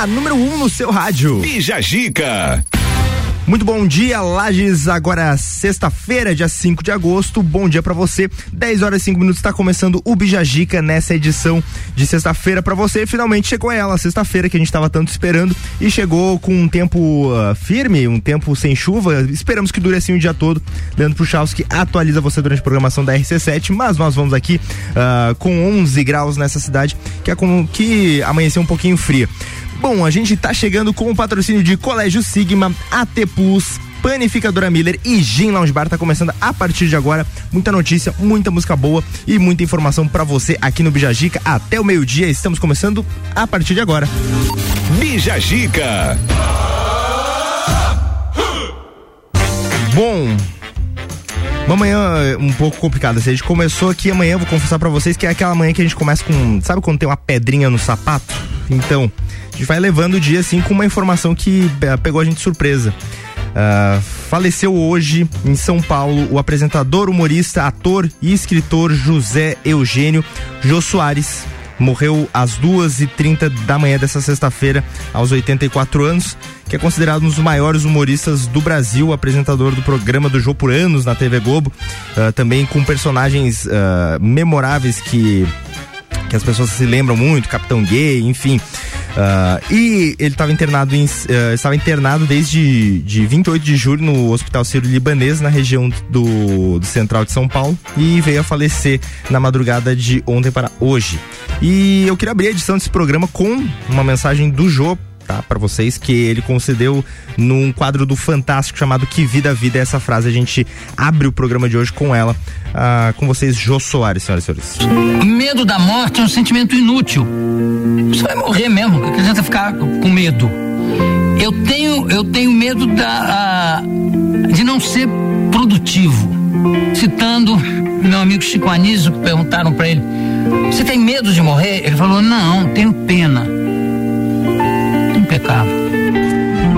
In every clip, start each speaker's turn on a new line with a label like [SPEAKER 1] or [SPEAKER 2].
[SPEAKER 1] a número 1 um no seu rádio.
[SPEAKER 2] Bija Gica.
[SPEAKER 1] Muito bom dia, Lages. Agora sexta-feira, dia 5 de agosto. Bom dia para você. 10 horas e 5 minutos está começando o Bijagica nessa edição de sexta-feira para você. Finalmente chegou ela, sexta-feira que a gente estava tanto esperando e chegou com um tempo uh, firme, um tempo sem chuva. Esperamos que dure assim o dia todo. Leandro Puchalski atualiza você durante a programação da RC7, mas nós vamos aqui uh, com 11 graus nessa cidade que é com que amanheceu um pouquinho fria. Bom, a gente tá chegando com o patrocínio de Colégio Sigma, AT Plus, Panificadora Miller e Gin Lounge Bar tá começando a partir de agora. Muita notícia, muita música boa e muita informação para você aqui no Bijagica até o meio-dia. Estamos começando a partir de agora.
[SPEAKER 2] Bijagica.
[SPEAKER 1] Bom, uma manhã um pouco complicada. A gente começou aqui amanhã, vou confessar para vocês que é aquela manhã que a gente começa com. Sabe quando tem uma pedrinha no sapato? Então, gente vai levando o dia assim com uma informação que uh, pegou a gente de surpresa. Uh, faleceu hoje em São Paulo o apresentador, humorista, ator e escritor José Eugênio Jô Soares. Morreu às duas e trinta da manhã dessa sexta-feira, aos 84 anos, que é considerado um dos maiores humoristas do Brasil, apresentador do programa do Jô por anos na TV Globo, uh, também com personagens memoráveis que que as pessoas se lembram muito, Capitão Gay, enfim. Uh, e ele estava internado em, uh, estava internado desde de 28 de julho no Hospital Sírio-Libanês, na região do, do, central de São Paulo, e veio a falecer na madrugada de ontem para hoje. E eu queria abrir a edição desse programa com uma mensagem do Jô tá? Para vocês que ele concedeu num quadro do Fantástico chamado Que Vida Vida. Essa frase a gente abre o programa de hoje com ela, ah, com vocês, Jô Soares, senhoras e senhores.
[SPEAKER 3] Medo da morte é um sentimento inútil. Você vai morrer mesmo, que adianta ficar com medo. Eu tenho, eu tenho medo da, de não ser produtivo. Citando meu amigo Chico Anísio, perguntaram para ele: Você tem medo de morrer? Ele falou: Não, tenho pena impecável.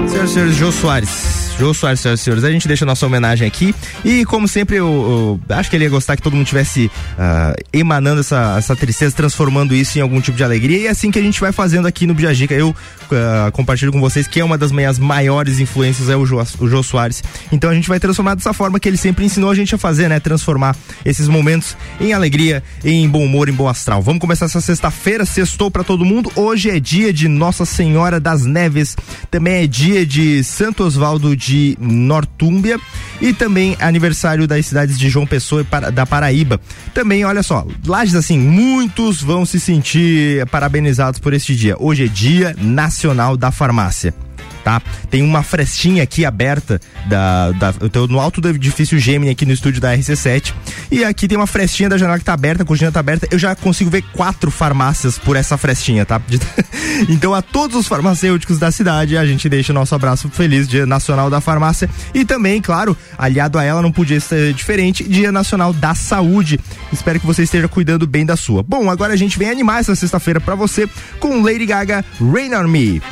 [SPEAKER 1] Senhoras e senhores, Jô Soares. Jô Soares, senhoras e senhores, a gente deixa a nossa homenagem aqui e como sempre eu, eu acho que ele ia gostar que todo mundo tivesse uh, emanando essa, essa tristeza, transformando isso em algum tipo de alegria e é assim que a gente vai fazendo aqui no Biagica. Eu uh, compartilho com vocês que é uma das minhas maiores influências é o Jô, o Jô Soares. Então a gente vai transformar dessa forma que ele sempre ensinou a gente a fazer, né? Transformar esses momentos em alegria, em bom humor, em bom astral. Vamos começar essa sexta-feira, sextou para todo mundo. Hoje é dia de Nossa Senhora das Neves, também é dia de Santo Osvaldo de Nortúmbia e também aniversário das cidades de João Pessoa e da Paraíba. Também, olha só, Lages assim, muitos vão se sentir parabenizados por este dia. Hoje é Dia Nacional da Farmácia tá? Tem uma frestinha aqui aberta da, da eu tô no alto do edifício Gemini aqui no estúdio da RC7 e aqui tem uma frestinha da janela que tá aberta, a cortina tá aberta, eu já consigo ver quatro farmácias por essa frestinha, tá? então a todos os farmacêuticos da cidade, a gente deixa o nosso abraço feliz Dia Nacional da Farmácia e também, claro, aliado a ela não podia ser diferente, Dia Nacional da Saúde. Espero que você esteja cuidando bem da sua. Bom, agora a gente vem animar essa sexta-feira para você com Lady Gaga Rain on Me.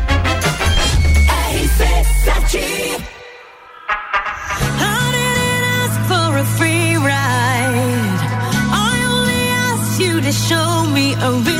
[SPEAKER 4] To show me a real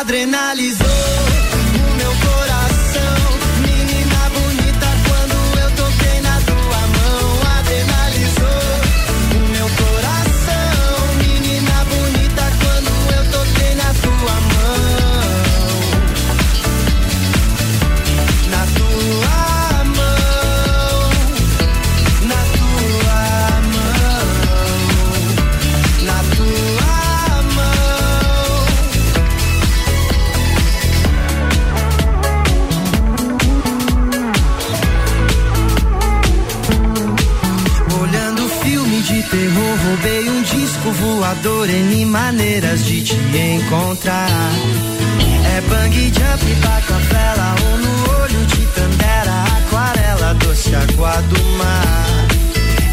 [SPEAKER 5] Adrenalizou voador N maneiras de te encontrar. É bang jump, bato a vela ou no olho de tandera, aquarela, doce água do mar.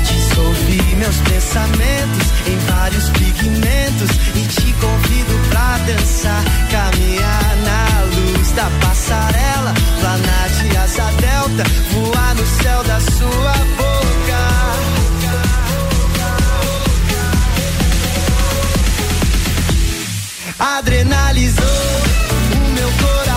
[SPEAKER 5] Dissolvi meus pensamentos em vários pigmentos e te convido pra dançar, caminhar na luz da passarela, planar de asa delta, voar no céu da sua boca. Adrenalizou o meu coração,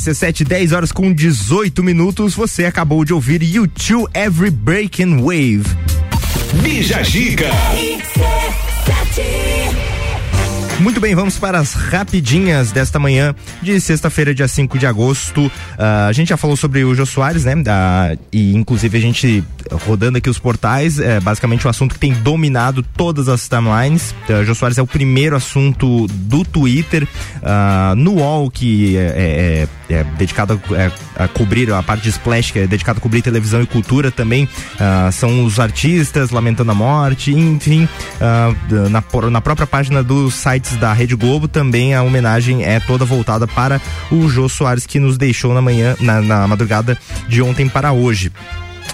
[SPEAKER 1] RC7, 10 horas com 18 minutos. Você acabou de ouvir U2 Every Breaking Wave.
[SPEAKER 2] Bija Gica.
[SPEAKER 1] Muito bem, vamos para as rapidinhas desta manhã de sexta-feira, dia 5 de agosto. Ah, a gente já falou sobre o Jô Soares, né? Ah, e inclusive a gente rodando aqui os portais, é basicamente um assunto que tem dominado todas as timelines. Uh, Jô Soares é o primeiro assunto do Twitter, ah, no UOL, que é, é- é dedicado a, é, a cobrir a parte de splash, que é dedicado a cobrir televisão e cultura também. ah, são os artistas lamentando a morte, enfim, na, na própria página dos da Rede Globo também a homenagem é toda voltada para o Jô Soares que nos deixou na manhã, na, na madrugada de ontem para hoje.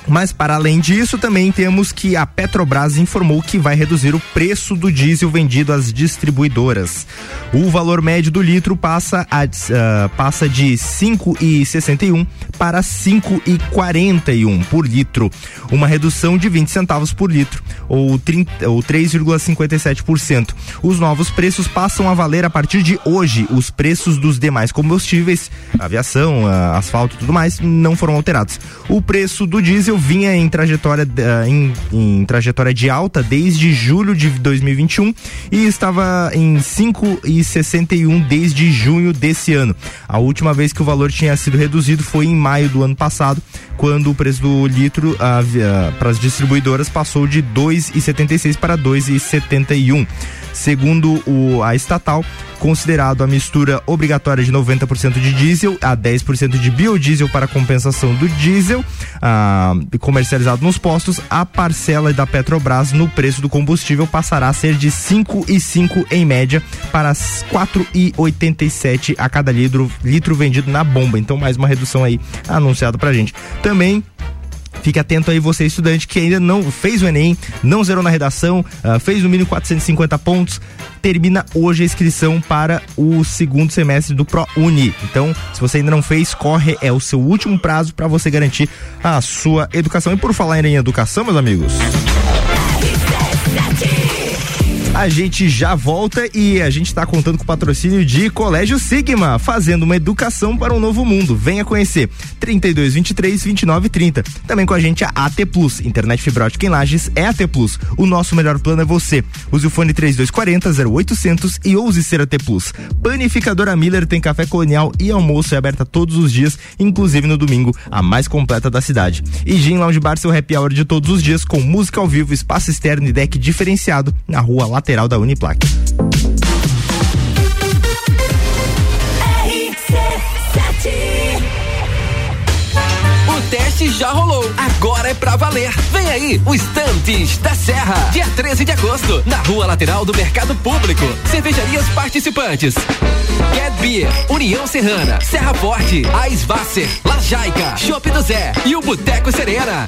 [SPEAKER 1] Mas para além disso, também temos que a Petrobras informou que vai reduzir o preço do diesel vendido às distribuidoras. O valor médio do litro passa, a, ah, passa de 5,61 para 5,41 por litro, uma redução de 20 centavos por litro, ou, 30, ou 3,57%. Os novos preços passam a valer a partir de hoje. Os preços dos demais combustíveis, aviação, ah, asfalto e tudo mais, não foram alterados. O preço do diesel vinha em trajetória, ah, em, em trajetória de alta desde julho de 2021 e estava em 5,61 desde junho desse ano. A última vez que o valor tinha sido reduzido foi em maio do ano passado, quando o preço do litro vi- ah, para as distribuidoras passou de 2,76 para 2,71. Segundo o, a estatal, considerado a mistura obrigatória de 90% de diesel a 10% de biodiesel para compensação do diesel ah, comercializado nos postos, a parcela da Petrobras no preço do combustível passará a ser de 5,5 em média para 4,87 a cada litro, litro vendido na bomba. Então, mais uma redução aí anunciada pra gente. Também Fique atento aí, você estudante que ainda não fez o Enem, não zerou na redação, ah, fez no mínimo 450 pontos. Termina hoje a inscrição para o segundo semestre do ProUni. Então, se você ainda não fez, corre, é o seu último prazo para você garantir a sua educação. E por falar em educação, meus amigos. A gente já volta e a gente está contando com o patrocínio de Colégio Sigma, fazendo uma educação para um novo mundo. Venha conhecer 32 23 29 30. Também com a gente a AT Plus, internet fibra ótica em Lages é AT Plus. O nosso melhor plano é você. Use o fone 3240 0800 e ouse ser AT Plus. Panificadora Miller tem café colonial e almoço é aberta todos os dias, inclusive no domingo, a mais completa da cidade. E Gin Lounge Bar, seu happy hour de todos os dias com música ao vivo, espaço externo e deck diferenciado na rua lateral da Uniplac.
[SPEAKER 6] Teste já rolou. Agora é pra valer. Vem aí, o Estantes da Serra. Dia 13 de agosto, na rua lateral do Mercado Público. Cervejarias participantes. Get Beer, União Serrana, Serra Forte, Aisvasser, Lajaica, Chopp do Zé e o Boteco Serena.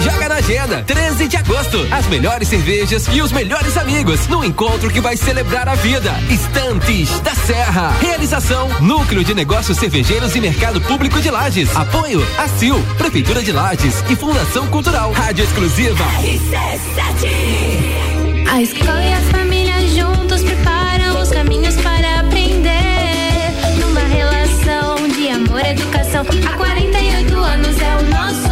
[SPEAKER 6] Joga na agenda, 13 de agosto. As melhores cervejas e os melhores amigos no encontro que vai celebrar a vida. Estantes da Serra. Realização: Núcleo de Negócios Cervejeiros e Mercado Público de Lages. Apoio: ACIL, Prefeitura de Lages e Fundação Cultural. Rádio Exclusiva.
[SPEAKER 7] A escola e a família juntos preparam os caminhos para aprender. Numa relação de amor e educação, há 48 anos é o nosso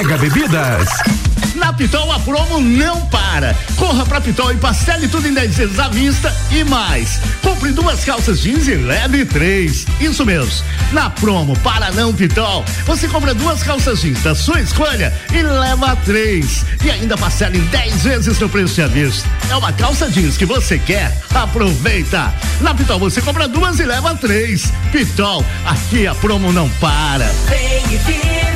[SPEAKER 2] Bebidas.
[SPEAKER 8] Na Pitol a promo não para. Corra pra Pitol e parcele tudo em 10 vezes à vista e mais. Compre duas calças jeans e leve três. Isso mesmo. Na promo para não Pitol, você compra duas calças jeans da sua escolha e leva três. E ainda parcela em 10 vezes no preço de vista. É uma calça jeans que você quer? Aproveita. Na Pitol você compra duas e leva três. Pitol, aqui a promo não para.
[SPEAKER 9] Vem e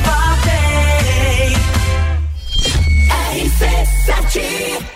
[SPEAKER 9] RC7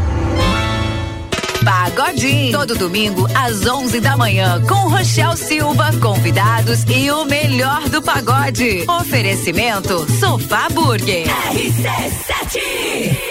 [SPEAKER 10] Pagodinho. Todo domingo às 11 da manhã com Rochel Silva, convidados e o melhor do pagode. Oferecimento Sofá Burger.
[SPEAKER 9] RC7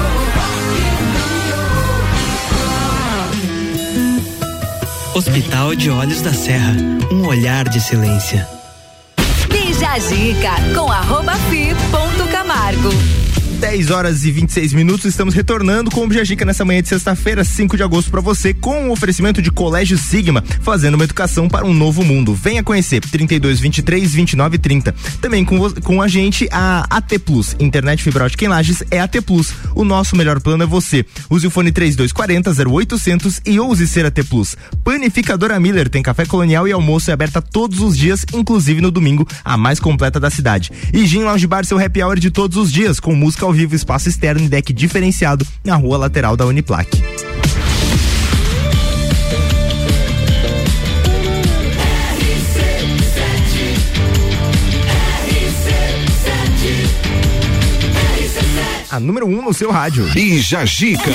[SPEAKER 5] Hospital de Olhos da Serra, um olhar de silêncio.
[SPEAKER 10] Bija Zica com arroba fi ponto Camargo.
[SPEAKER 1] 10 horas e 26 minutos, estamos retornando com o Bijagica nessa manhã de sexta-feira, 5 de agosto, para você, com o oferecimento de Colégio Sigma, fazendo uma educação para um novo mundo. Venha conhecer 32 23 29 30. Também com, com a gente a AT Plus, internet fibra ótica em Lages é AT Plus. O nosso melhor plano é você. Use o fone 3240 0800 e ouse ser AT Plus. Panificadora Miller tem café colonial e almoço é aberta todos os dias, inclusive no domingo, a mais completa da cidade. E Gin Lounge Bar, seu happy hour de todos os dias, com música ao vivo, espaço externo e deck diferenciado na rua lateral da Uniplaque. A número 1 um no seu rádio.
[SPEAKER 2] Bija Gica.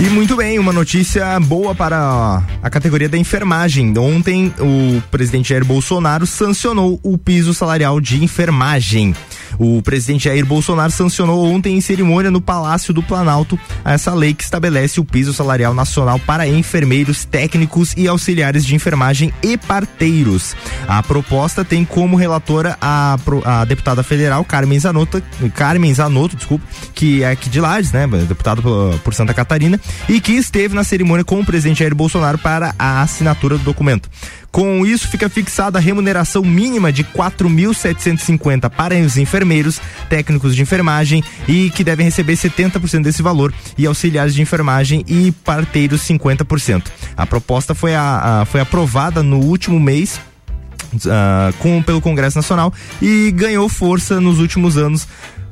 [SPEAKER 1] E muito bem, uma notícia boa para a categoria da enfermagem. Ontem, o presidente Jair Bolsonaro sancionou o piso salarial de enfermagem. O presidente Jair Bolsonaro sancionou ontem em cerimônia no Palácio do Planalto essa lei que estabelece o piso salarial nacional para enfermeiros, técnicos e auxiliares de enfermagem e parteiros. A proposta tem como relatora a, a deputada federal Carmen Zanotto, Carmen Zanotto, desculpa, que é aqui de Lages, né, deputado por Santa Catarina, e que esteve na cerimônia com o presidente Jair Bolsonaro para a assinatura do documento. Com isso, fica fixada a remuneração mínima de 4.750 para os enfermeiros, técnicos de enfermagem e que devem receber 70% desse valor e auxiliares de enfermagem e parteiros 50%. A proposta foi, a, a- foi aprovada no último mês ah, com, pelo Congresso Nacional e ganhou força nos últimos anos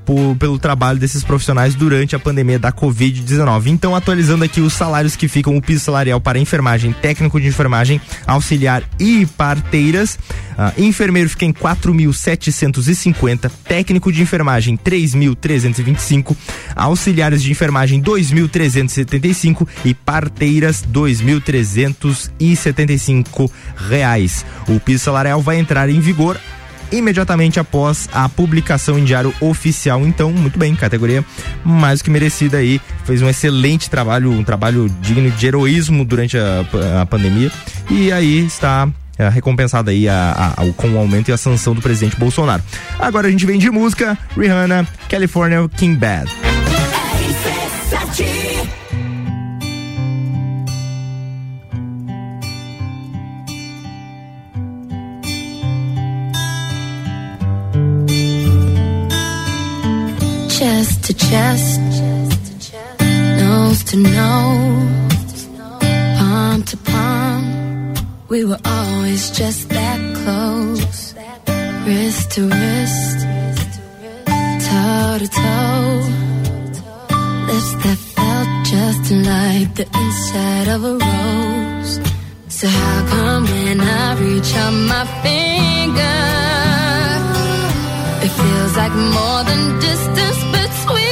[SPEAKER 1] por- pelo trabalho desses profissionais durante a pandemia da Covid-19. Então, atualizando aqui os salários que ficam o piso salarial para enfermagem, técnico de enfermagem, auxiliar e parteiras. Ah, enfermeiro fica em 4.750, técnico de enfermagem 3.325, auxiliares de enfermagem 2.375 e parteiras 2.375 reais. O piso salarial vai entrar em vigor imediatamente após a publicação em diário oficial. Então, muito bem, categoria mais que merecida aí. Fez um excelente trabalho, um trabalho digno de heroísmo durante a, a pandemia. E aí está é, recompensada aí a- a- a- com o aumento e a sanção do presidente Bolsonaro. Agora a gente vem de música, Rihanna, California King Bad.
[SPEAKER 4] Chest to chest, nose to nose, palm to palm. We were always just that close, wrist to wrist, toe to toe. Lips that felt just like the inside of a rose. So how come when I reach out my finger? Like more than distance between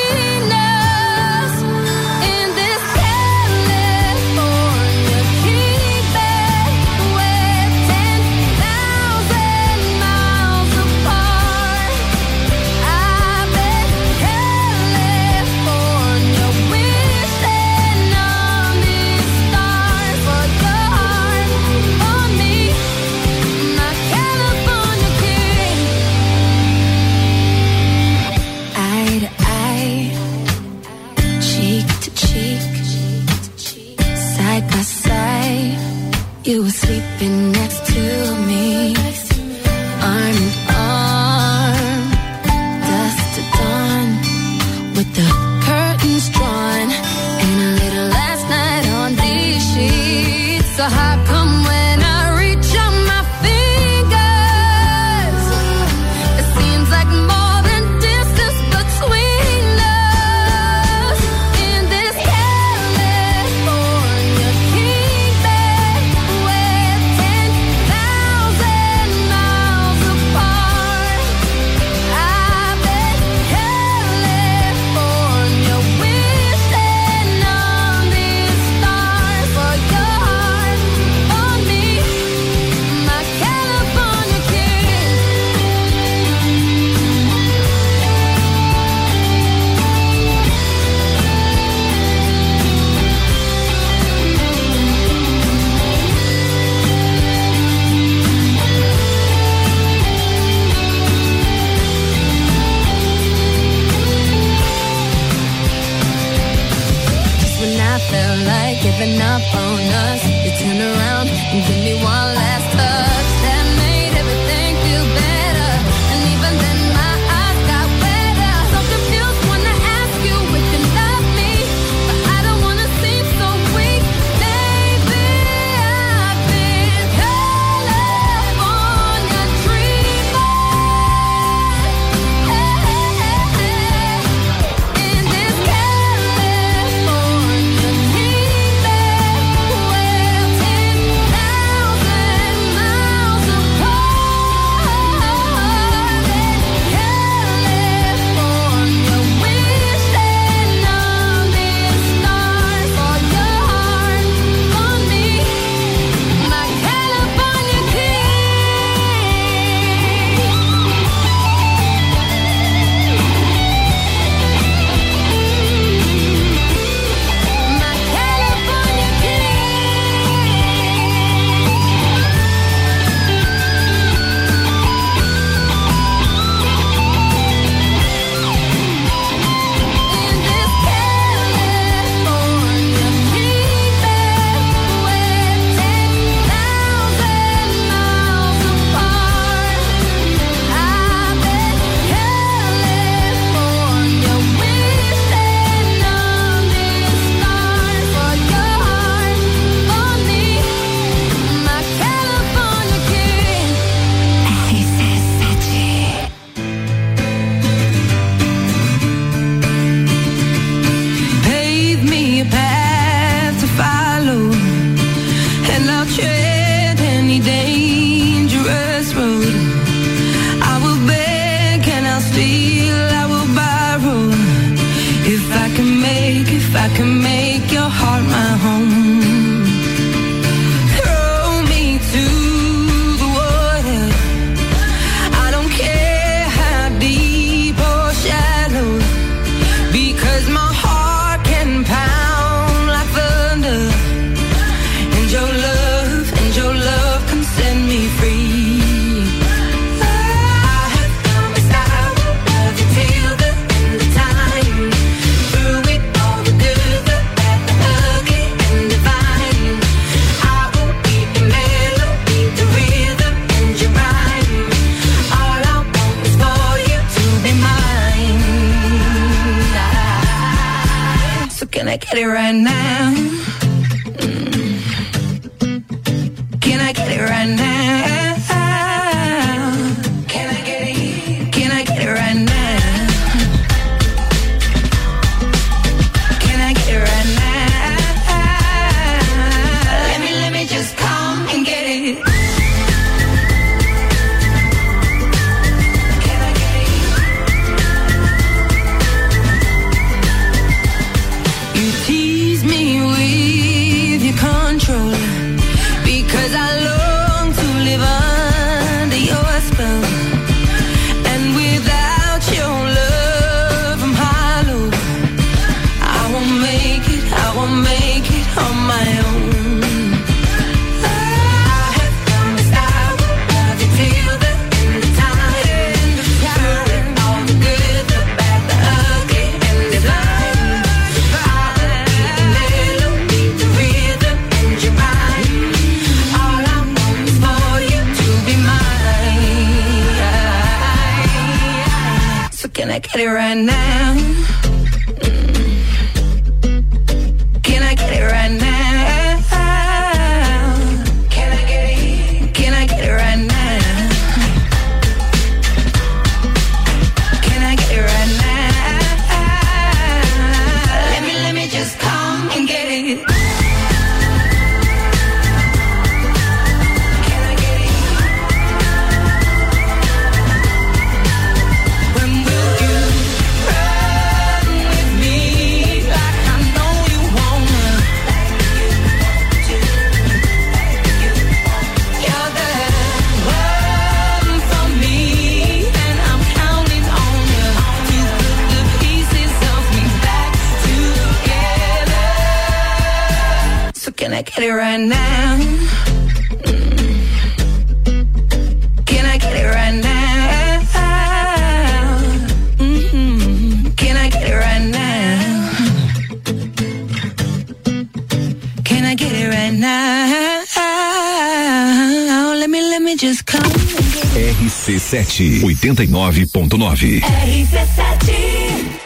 [SPEAKER 4] wanna get it right now. Let me.
[SPEAKER 2] RC7 89.9.
[SPEAKER 4] RC7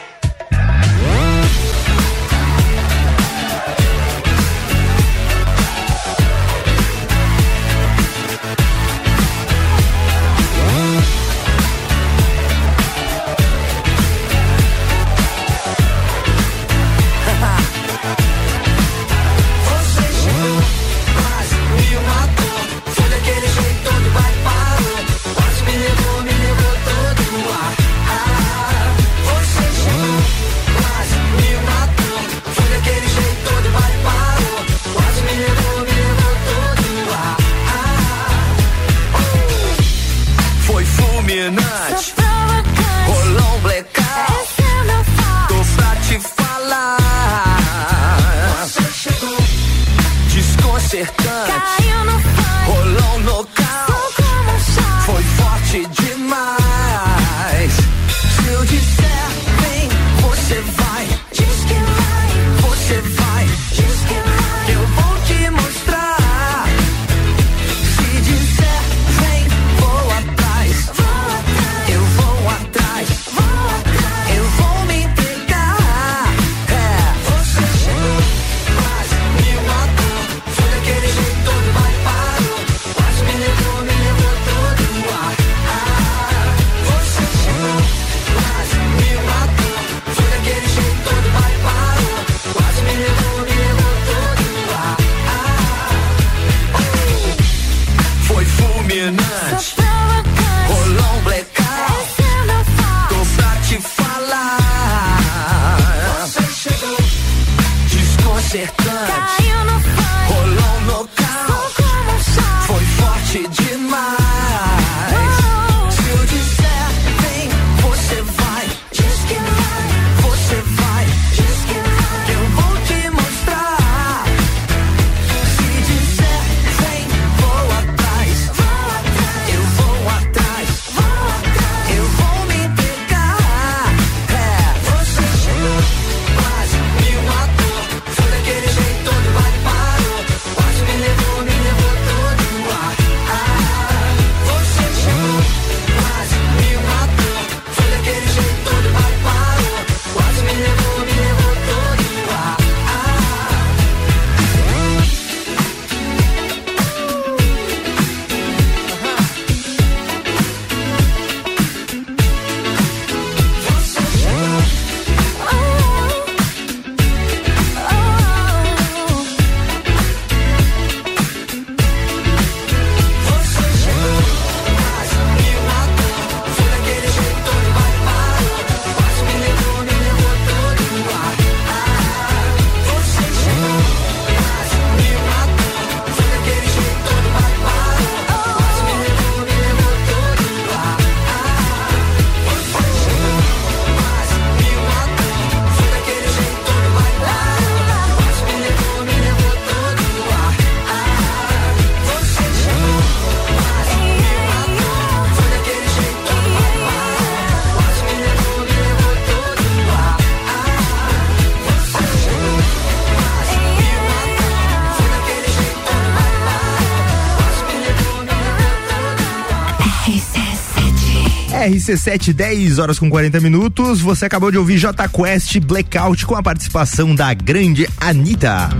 [SPEAKER 1] RC7, 10 horas com 40 minutos. Você acabou de ouvir J Quest Blackout com a participação da grande Anitta.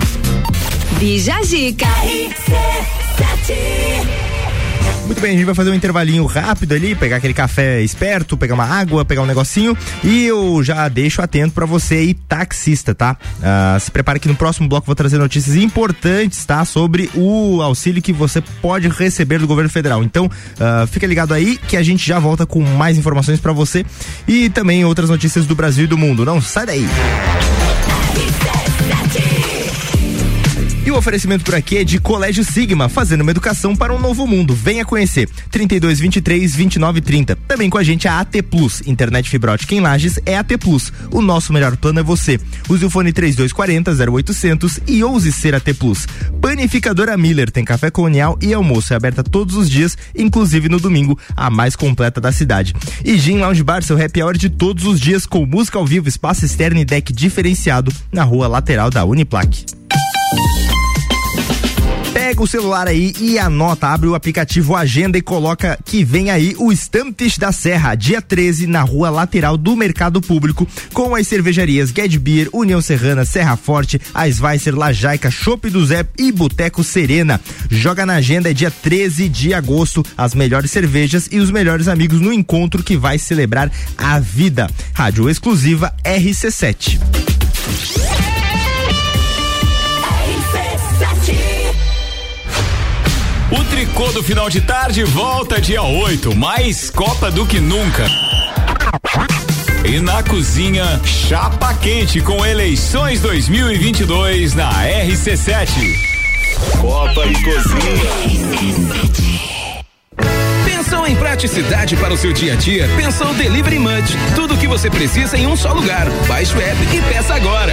[SPEAKER 10] Bija Zica.
[SPEAKER 1] Muito bem, a gente vai fazer um intervalinho rápido ali, pegar aquele café esperto, pegar uma água, pegar um negocinho e eu já deixo atento para você aí, taxista, tá? Ah, se prepare que no próximo bloco vou trazer notícias importantes, tá? Sobre o auxílio que você pode receber do governo federal. Então, ah, fica ligado aí que a gente já volta com mais informações para você e também outras notícias do Brasil e do mundo. Não sai daí. E o oferecimento por aqui é de Colégio Sigma, fazendo uma educação para um novo mundo. Venha conhecer. 32 23 29 30. Também com a gente a AT Plus. Internet fibra ótica em Lages é AT Plus. O nosso melhor plano é você. Use o fone 3240 0800 e ouse ser AT Plus. Panificadora Miller tem café colonial e almoço. É aberta todos os dias, inclusive no domingo, a mais completa da cidade. E Gin Lounge Bar, seu happy hour de todos os dias com música ao vivo, espaço externo e deck diferenciado na rua lateral da Uniplaque. Pega o celular aí e anota, abre o aplicativo Agenda e coloca que vem aí o Stamptish da Serra, dia 13, na rua lateral do Mercado Público, com as cervejarias Get Beer, União Serrana, Serra Forte, a Sveiser, Lajaica, Chopp do Zé e Boteco Serena. Joga na agenda, é dia 13 de agosto, as melhores cervejas e os melhores amigos no encontro que vai celebrar a vida. Rádio exclusiva RC7.
[SPEAKER 11] O tricô do final de tarde volta dia 8, mais Copa do que nunca. E na cozinha, chapa quente com eleições 2022 na RC7. Copa e cozinha.
[SPEAKER 12] Pensou em praticidade para o seu dia a dia? Pensou Delivery Munch. Tudo o que você precisa em um só lugar. Baixe o app e peça agora.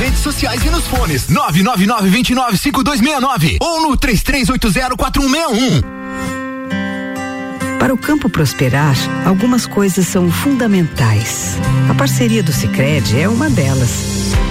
[SPEAKER 13] redes sociais e nos fones 999-295269 ou no 33804161.
[SPEAKER 14] Para o campo prosperar, algumas coisas são fundamentais. A parceria do Sicredi é uma delas.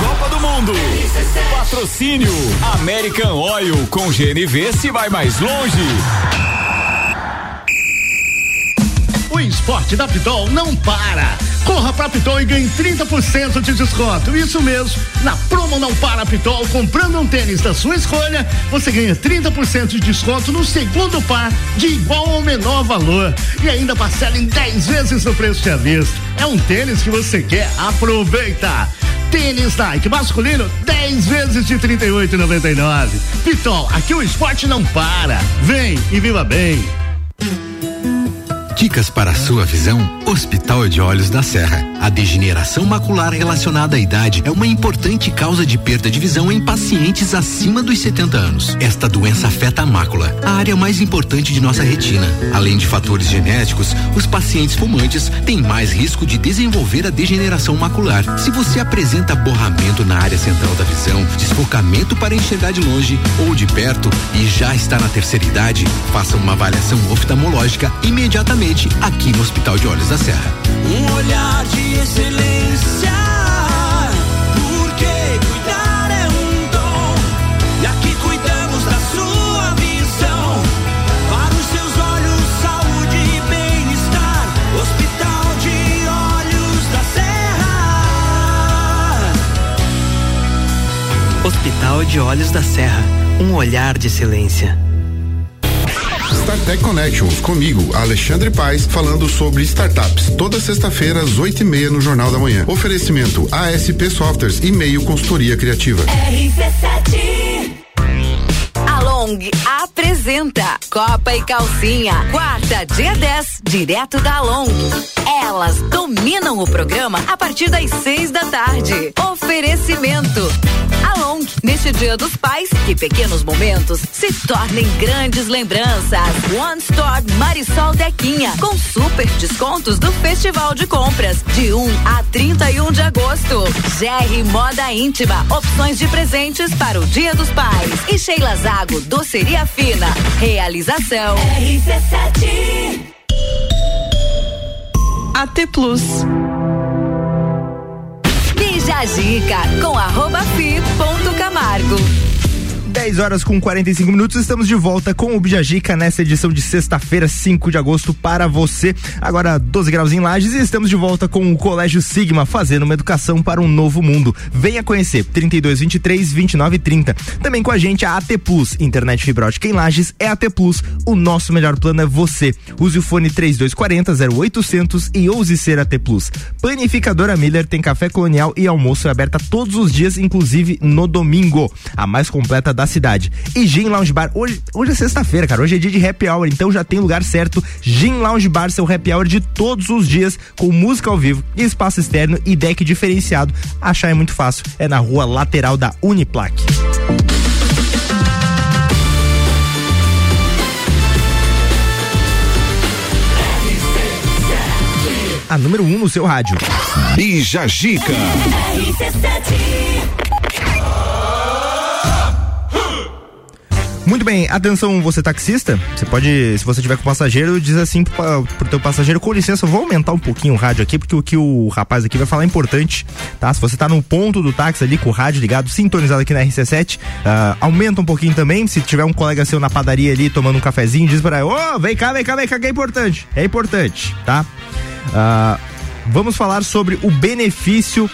[SPEAKER 11] Copa do Mundo. Patrocínio American Oil com GNV se vai mais longe.
[SPEAKER 8] O esporte da Pitol não para. Corra pra Pitol e ganhe 30% de desconto. Isso mesmo. Na promo Não Para Pitol, comprando um tênis da sua escolha, você ganha 30% de desconto no segundo par, de igual ou menor valor. E ainda parcela em 10 vezes no preço de vista. É um tênis que você quer? Aproveita! Tênis Nike masculino, 10 vezes de 38,99. Pitol, aqui o esporte não para. Vem e viva bem.
[SPEAKER 15] Dicas para a sua visão? Hospital de Olhos da Serra. A degeneração macular relacionada à idade é uma importante causa de perda de visão em pacientes acima dos 70 anos. Esta doença afeta a mácula, a área mais importante de nossa retina. Além de fatores genéticos, os pacientes fumantes têm mais risco de desenvolver a degeneração macular. Se você apresenta borramento na área central da visão, desfocamento para enxergar de longe ou de perto e já está na terceira idade, faça uma avaliação oftalmológica imediatamente aqui no Hospital de Olhos da Serra.
[SPEAKER 9] Um olhar de excelência. Porque cuidar é um dom. E aqui cuidamos da sua visão. Para os seus olhos, saúde e bem-estar. Hospital de Olhos da Serra.
[SPEAKER 5] Hospital de Olhos da Serra. Um olhar de excelência.
[SPEAKER 16] StarTech Connections, comigo, Alexandre Paes, falando sobre startups. Toda sexta-feira, às oito e meia, no Jornal da Manhã. Oferecimento ASP Softwares e meio consultoria criativa.
[SPEAKER 10] RC7. Long apresenta Copa e Calcinha, quarta, dia 10, direto da Long. Elas dominam o programa a partir das seis da tarde. Oferecimento. Along, neste dia dos pais, que pequenos momentos se tornem grandes lembranças. One Store Marisol Dequinha, com super descontos do Festival de Compras, de 1 a 31 de agosto. GR Moda Íntima, opções de presentes para o Dia dos Pais. E Sheila Zago, doceria fina. Realização. RC7.
[SPEAKER 17] AT Plus.
[SPEAKER 10] Bija a dica com arroba fi ponto Camargo.
[SPEAKER 1] 10 horas com 45 minutos, estamos de volta com o Bijagica nessa edição de sexta-feira, 5 de agosto, para você. Agora 12 graus em Lages e estamos de volta com o Colégio Sigma, fazendo uma educação para um novo mundo. Venha conhecer 32 23 29 30. Também com a gente a AT Plus, internet fibra ótica em Lages é AT Plus. O nosso melhor plano é você. Use o fone 3240 0800 e ouse ser AT Plus. Panificadora Miller tem café colonial e almoço é aberta todos os dias, inclusive no domingo. A mais completa da cidade. E Gin Lounge Bar, hoje, hoje é sexta-feira, cara, hoje é dia de happy hour, então já tem lugar certo. Gin Lounge Bar, seu happy hour de todos os dias, com música ao vivo, espaço externo e deck diferenciado. Achar é muito fácil, é na rua lateral da Uniplac. A número 1 um no seu rádio.
[SPEAKER 2] Bija Gica.
[SPEAKER 1] Muito bem, atenção, você taxista, você pode, se você tiver com passageiro, diz assim pro, pro teu passageiro, com licença, eu vou aumentar um pouquinho o rádio aqui, porque o que o rapaz aqui vai falar é importante, tá? Se você tá no ponto do táxi ali com o rádio ligado, sintonizado aqui na RC7, ah, aumenta um pouquinho também, se tiver um colega seu na padaria ali tomando um cafezinho, diz pra ele, ô, vem cá, vem cá, vem cá, que é importante, é importante, tá? Ah, vamos falar sobre o benefício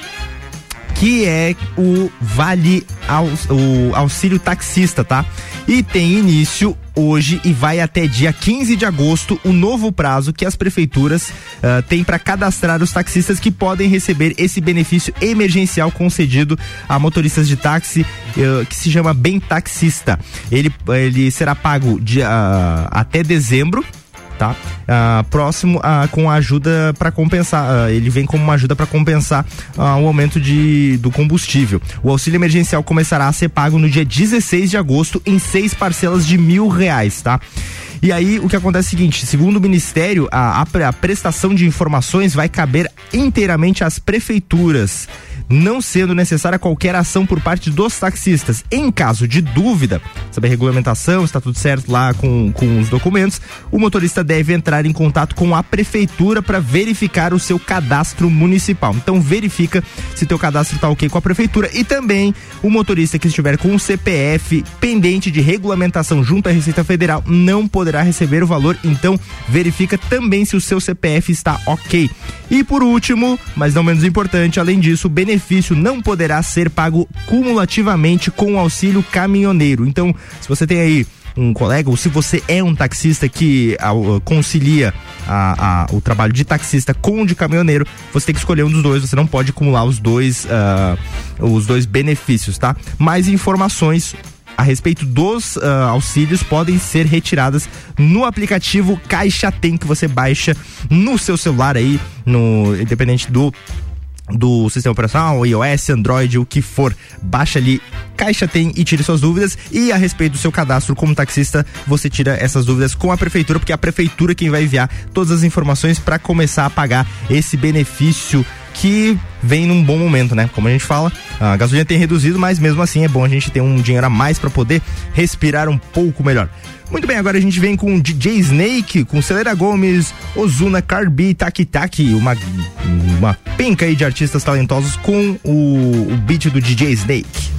[SPEAKER 1] que é o Vale Aus, o Auxílio Taxista, tá? E tem início hoje e vai até dia 15 de agosto o novo prazo que as prefeituras uh, têm para cadastrar os taxistas que podem receber esse benefício emergencial concedido a motoristas de táxi uh, que se chama Bem Taxista. Ele, ele será pago de, uh, até dezembro tá? Ah, próximo ah, com a ajuda para compensar, ah, ele vem como uma ajuda para compensar o aumento de, do combustível. O auxílio emergencial começará a ser pago no dia 16 de agosto em seis parcelas de mil reais, tá? E aí o que acontece é o seguinte, segundo o Ministério, a, a, a prestação de informações vai caber inteiramente às prefeituras não sendo necessária qualquer ação por parte dos taxistas. Em caso de dúvida sobre a regulamentação, está tudo certo lá com, com os documentos, o motorista deve entrar em contato com a prefeitura para verificar o seu cadastro municipal. Então verifica se teu cadastro está ok com a prefeitura e também o motorista que estiver com o CPF pendente de regulamentação junto à Receita Federal não poderá receber o valor, então verifica também se o seu CPF está ok. E por último, mas não menos importante, além disso, o benefício não poderá ser pago cumulativamente com o auxílio caminhoneiro. Então, se você tem aí um colega, ou se você é um taxista que uh, concilia a, a, o trabalho de taxista com o de caminhoneiro, você tem que escolher um dos dois, você não pode acumular os dois, uh, os dois benefícios, tá? Mais informações a respeito dos uh, auxílios podem ser retiradas no aplicativo Caixa Tem que você baixa no seu celular aí, no independente do do sistema operacional, iOS, Android, o que for. Baixa ali, Caixa tem e tire suas dúvidas. E a respeito do seu cadastro como taxista, você tira essas dúvidas com a prefeitura, porque é a prefeitura quem vai enviar todas as informações para começar a pagar esse benefício que vem num bom momento, né? Como a gente fala, a gasolina tem reduzido, mas mesmo assim é bom a gente ter um dinheiro a mais para poder respirar um pouco melhor. Muito bem, agora a gente vem com DJ Snake, com Celera Gomes, Ozuna, Carbi, Taki Taki, uma, uma penca aí de artistas talentosos com o, o beat do DJ Snake.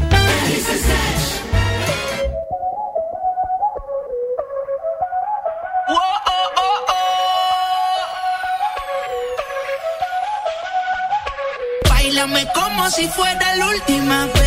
[SPEAKER 9] Como si fuera la última vez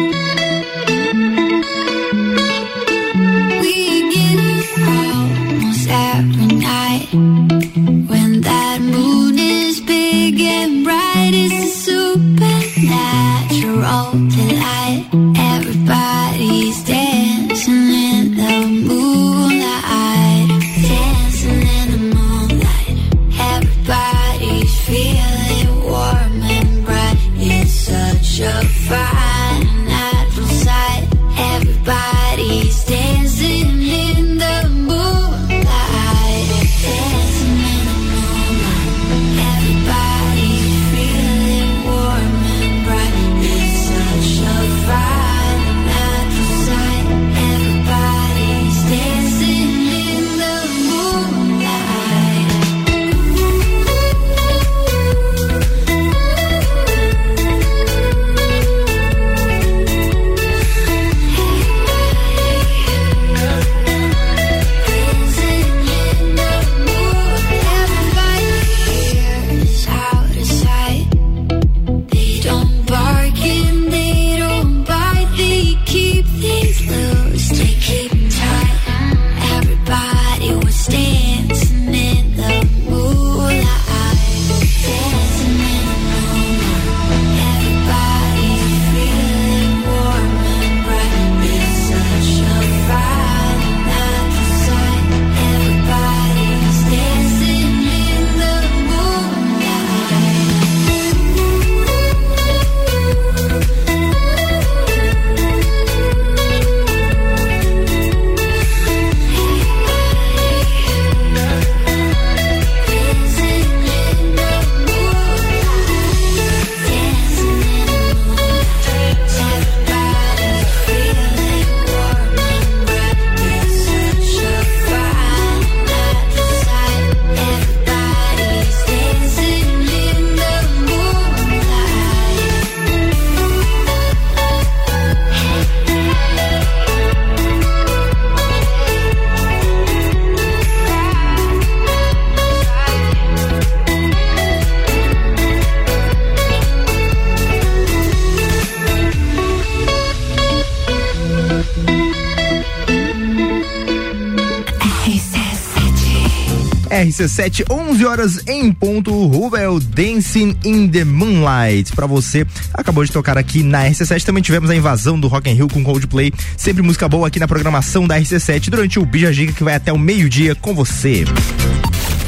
[SPEAKER 1] RC7, 11 horas em ponto, Rubel Dancing in the Moonlight. Pra você, acabou de tocar aqui na RC7. Também tivemos a invasão do Rock in Rio com Coldplay. Sempre música boa aqui na programação da RC7 durante o Bija Giga que vai até o meio-dia com você.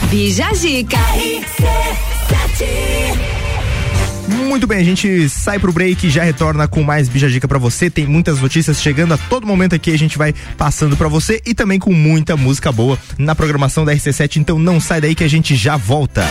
[SPEAKER 10] Bija Gica.
[SPEAKER 1] Muito bem, a gente sai pro break e já retorna com mais Bija Dica pra você. Tem muitas notícias chegando a todo momento aqui, a gente vai passando pra você e também com muita música boa na programação da RC7. Então não sai daí que a gente já volta.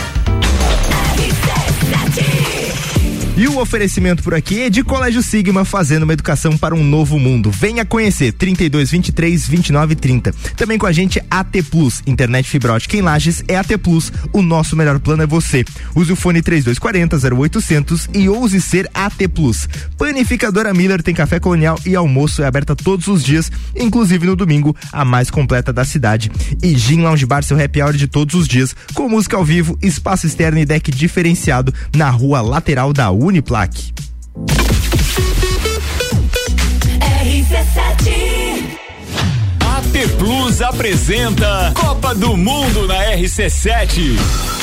[SPEAKER 1] E o oferecimento por aqui é de Colégio Sigma, fazendo uma educação para um novo mundo. Venha conhecer 32 23 29 30. Também com a gente AT Plus, internet fibra ótica em Lages é AT Plus. O nosso melhor plano é você. Use o fone 3240 0800 e ouse ser AT Plus. Panificadora Miller tem café colonial e almoço é aberta todos os dias, inclusive no domingo, a mais completa da cidade. E Gin Lounge Bar, seu happy hour de todos os dias, com música ao vivo, espaço externo e deck diferenciado na rua lateral da Uniplaque.
[SPEAKER 11] AT Plus apresenta Copa do Mundo na RC7.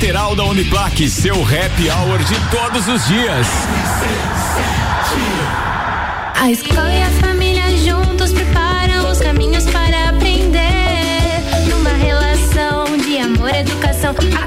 [SPEAKER 11] lateral da Uniplaque. Seu happy hour de todos os dias.
[SPEAKER 7] A escola e a família juntos preparam os caminhos para aprender. Numa relação de amor educação. Há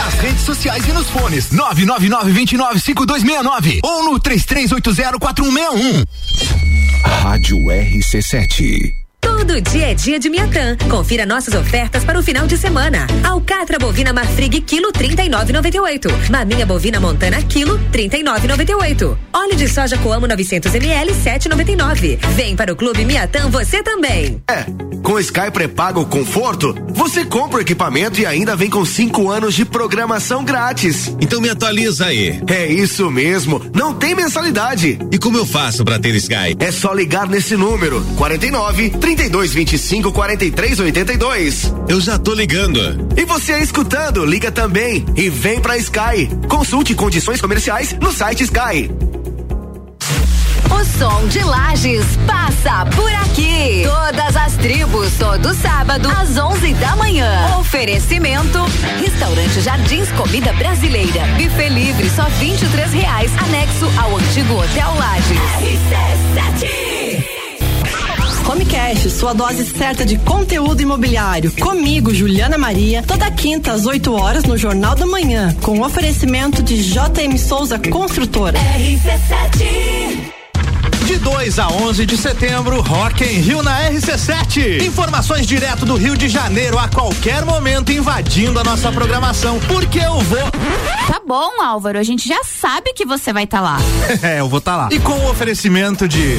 [SPEAKER 13] Nas redes sociais e nos fones 999-295269 ou no 33804161.
[SPEAKER 18] Rádio RC7.
[SPEAKER 17] Todo dia é dia de Miatã. Confira nossas ofertas para o final de semana. Alcatra bovina Marfrig quilo 39,98. Maminha bovina Montana quilo 39,98. Óleo de soja Coamo 900 ml 7,99. Vem para o Clube Miatã você também.
[SPEAKER 19] É, com Sky pré-pago conforto, você compra o equipamento e ainda vem com cinco anos de programação grátis.
[SPEAKER 20] Então me atualiza aí.
[SPEAKER 19] É isso mesmo, não tem mensalidade.
[SPEAKER 20] E como eu faço para ter Sky?
[SPEAKER 19] É só ligar nesse número 49 32 25 43 82.
[SPEAKER 20] Eu já tô ligando.
[SPEAKER 19] E você é escutando, liga também e vem pra Sky. Consulte condições comerciais no site Sky.
[SPEAKER 10] O som de Lages passa por aqui. Todas as tribos, todo sábado, às 11 da manhã. Oferecimento: Restaurante Jardins Comida Brasileira. Buffet livre, só R$ reais. Anexo ao antigo Hotel Lages.
[SPEAKER 21] RC7. Homecast, sua dose certa de conteúdo imobiliário. Comigo, Juliana Maria, toda quinta às 8 horas no Jornal da Manhã, com oferecimento de JM Souza Construtora.
[SPEAKER 13] RC7 de 2 a 11 de setembro, Rock em Rio na RC7. Informações direto do Rio de Janeiro a qualquer momento invadindo a nossa programação, porque eu vou.
[SPEAKER 22] Tá bom, Álvaro, a gente já sabe que você vai estar tá lá.
[SPEAKER 13] é, eu vou estar tá lá. E com o oferecimento de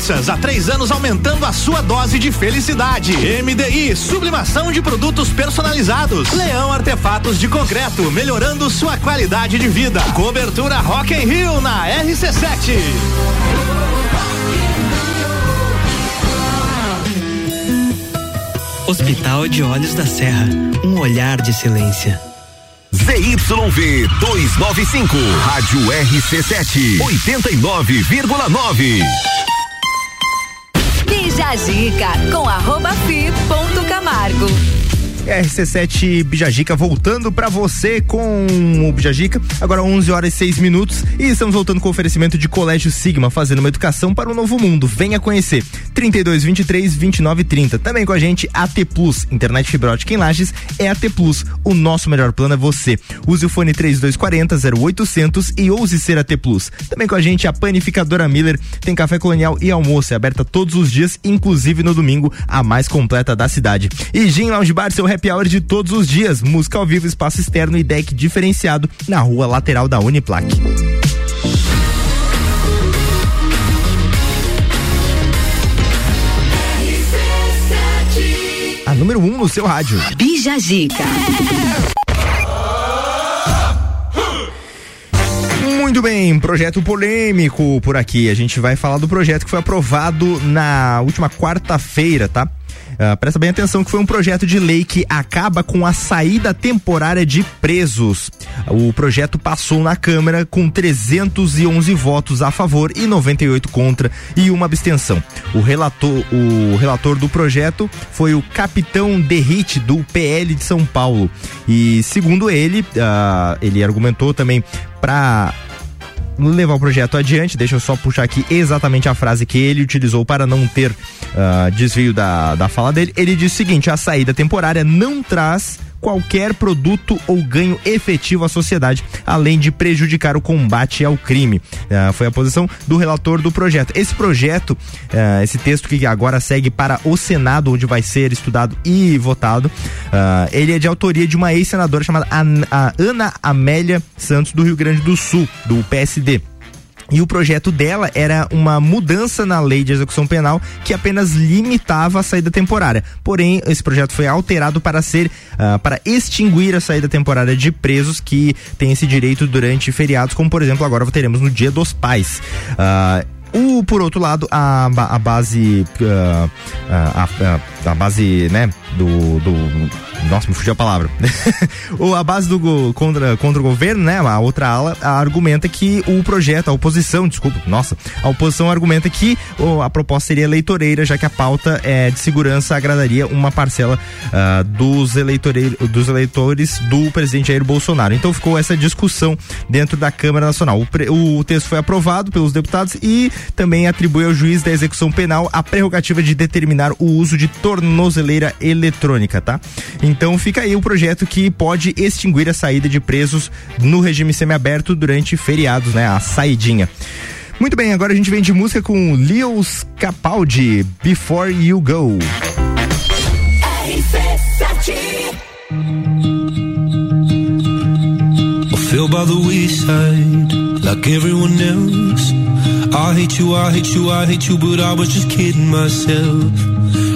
[SPEAKER 13] Pizzas, há três anos aumentando a sua dose de felicidade. MDI, sublimação de produtos personalizados. Leão Artefatos de Concreto, melhorando sua qualidade de vida. Cobertura Rock in Rio na RC7.
[SPEAKER 5] Hospital de Olhos da Serra, um olhar de excelência.
[SPEAKER 2] ZYV 295, Rádio RC7, 89,9.
[SPEAKER 10] Bija a dica com arroba fi ponto Camargo.
[SPEAKER 1] RC7 Bijagica voltando pra você com o Bijagica. Agora 11 horas e 6 minutos e estamos voltando com o oferecimento de Colégio Sigma, fazendo uma educação para o novo mundo. Venha conhecer. 32 23 29 30. Também com a gente AT Plus, internet fibra ótica em Lages é AT Plus. O nosso melhor plano é você. Use o fone 3240 0800 e ouse ser AT Plus. Também com a gente a panificadora Miller tem café colonial e almoço, é aberta todos os dias, inclusive no domingo, a mais completa da cidade. E Gin Lounge Bar, seu happy hour de todos os dias. Música ao vivo, espaço externo e deck diferenciado na rua lateral da Uniplaque. A número 1 um no seu rádio.
[SPEAKER 10] Bija Zica.
[SPEAKER 1] Muito bem, projeto polêmico por aqui. A gente vai falar do projeto que foi aprovado na última quarta-feira, tá? Uh, presta bem atenção que foi um projeto de lei que acaba com a saída temporária de presos. O projeto passou na Câmara com 311 votos a favor e 98 contra e uma abstenção. O relator, o relator do projeto foi o capitão Derrite do PL de São Paulo. E segundo ele, uh, ele argumentou também para levar o projeto adiante. Deixa eu só puxar aqui exatamente a frase que ele utilizou para não ter uh, desvio da, da fala dele. Ele disse o seguinte: a saída temporária não traz qualquer produto ou ganho efetivo à sociedade, além de prejudicar o combate ao crime. Uh, foi a posição do relator do projeto. Esse projeto, uh, esse texto que agora segue para o Senado, onde vai ser estudado e votado, uh, ele é de autoria de uma ex-senadora chamada An Ana Amélia Santos, do Rio Grande do Sul, do PSD. E o projeto dela era uma mudança na lei de execução penal que apenas limitava a saída temporária. Porém, esse projeto foi alterado para ser uh, para extinguir a saída temporária de presos que têm esse direito durante feriados, como por exemplo agora teremos no Dia dos Pais. Uh, o, por outro lado, a, a base. Uh, a, a, a, base, né? Do, do. Nossa, me fugiu a palavra. a base do contra, contra o governo, né? A outra ala argumenta que o projeto, a oposição, desculpa, nossa, a oposição argumenta que a proposta seria eleitoreira, já que a pauta é, de segurança agradaria uma parcela uh, dos, dos eleitores do presidente Jair Bolsonaro. Então ficou essa discussão dentro da Câmara Nacional. O, o texto foi aprovado pelos deputados e também atribui ao juiz da execução penal a prerrogativa de determinar o uso de tornozeleira eletrônica, tá? Então fica aí o projeto que pode extinguir a saída de presos no regime semiaberto durante feriados, né? A saidinha. Muito bem, agora a gente vem de música com Leos Capaldi, Before You Go.
[SPEAKER 23] fell by the wayside like everyone else. I hate you, I hate you, I hate you, but I was just kidding myself.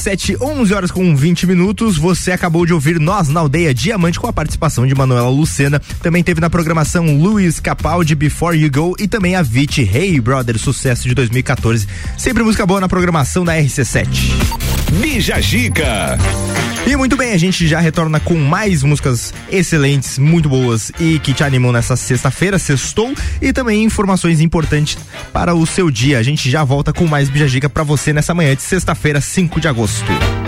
[SPEAKER 4] RC7,
[SPEAKER 1] 11 horas com 20 minutos. Você acabou de ouvir Nós na Aldeia Diamante com a participação de Manuela Lucena. Também teve na programação Luiz Capaldi, Before You Go e também a Vit Hey Brother, sucesso de 2014. Sempre música boa na programação da RC7.
[SPEAKER 20] Bija Gica.
[SPEAKER 1] E muito bem, a gente já retorna com mais músicas excelentes, muito boas e que te animam nessa sexta-feira, sextou, e também informações importantes para o seu dia. A gente já volta com mais Bijagica para você nessa manhã de sexta-feira, 5 de agosto.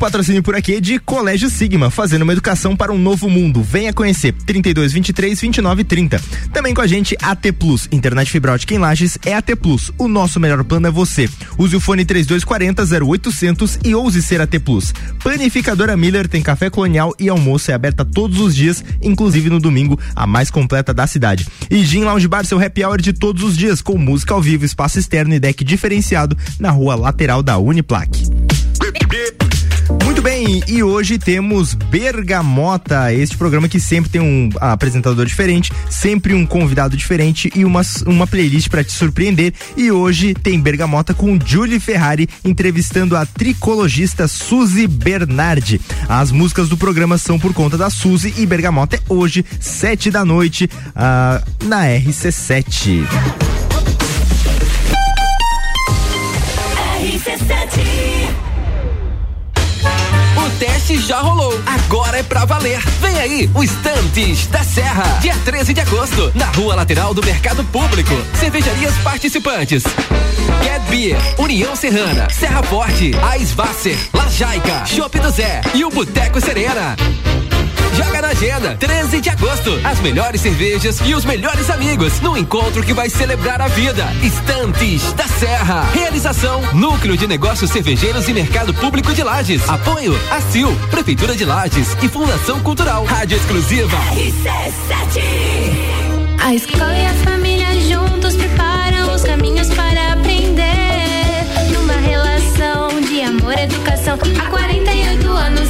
[SPEAKER 1] Patrocínio por aqui é de Colégio Sigma, fazendo uma educação para um novo mundo. Venha conhecer 32 23 29 30. Também com a gente AT Plus, internet fibra ótica em Lages é AT Plus. O nosso melhor plano é você. Use o fone 3240 0800 e ouse ser AT Plus. Panificadora Miller tem café colonial e almoço é aberta todos os dias, inclusive no domingo, a mais completa da cidade. E Gin Lounge Bar, seu happy hour de todos os dias, com música ao vivo, espaço externo e deck diferenciado na rua lateral da Uniplaque. Muito bem, e hoje temos Bergamota, este programa que sempre tem um apresentador diferente, sempre um convidado diferente e uma, uma playlist para te surpreender. E hoje tem Bergamota com Julie Ferrari entrevistando a tricologista Suzy Bernardi. As músicas do programa são por conta da Suzy e Bergamota é hoje, sete da noite, ah, na RC7.
[SPEAKER 24] Teste já rolou, agora é pra valer. Vem aí, o Estantes da Serra, dia 13 de agosto, na rua lateral do Mercado Público. Cervejarias participantes: Get Beer, União Serrana, Serra Forte, Aisvasser, Lajaica, Chopp do Zé e o Boteco Serena. Joga na agenda, 13 de agosto. As melhores cervejas e os melhores amigos no encontro que vai celebrar a vida. Estantes da Serra. Realização: Núcleo de Negócios Cervejeiros e Mercado Público de Lages. Apoio: ACIL, Prefeitura de Lages e Fundação Cultural. Rádio Exclusiva.
[SPEAKER 7] A escola e a família juntos preparam os caminhos para aprender. Numa relação de amor e educação. Há 48 anos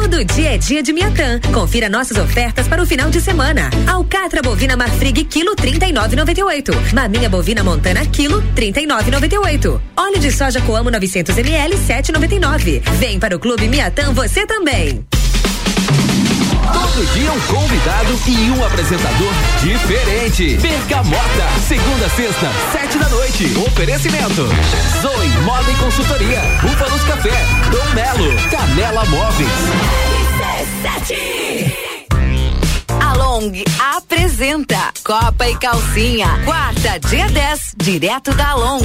[SPEAKER 17] Todo dia é dia de Miatã. Confira nossas ofertas para o final de semana. Alcatra bovina Marfrig quilo 39,98. Maminha bovina Montana quilo 39,98. Óleo de soja Coamo 900 ml 7,99. Vem para o Clube Miatã você também.
[SPEAKER 24] Todo dia um convidado e um apresentador diferente. Bergamota, segunda sexta, sete da noite. Oferecimento. Zoe Moda e Consultoria. Búfalos Café. Dom Melo. Canela Móveis.
[SPEAKER 10] A Long apresenta Copa e Calcinha. Quarta, dia 10, direto da Long.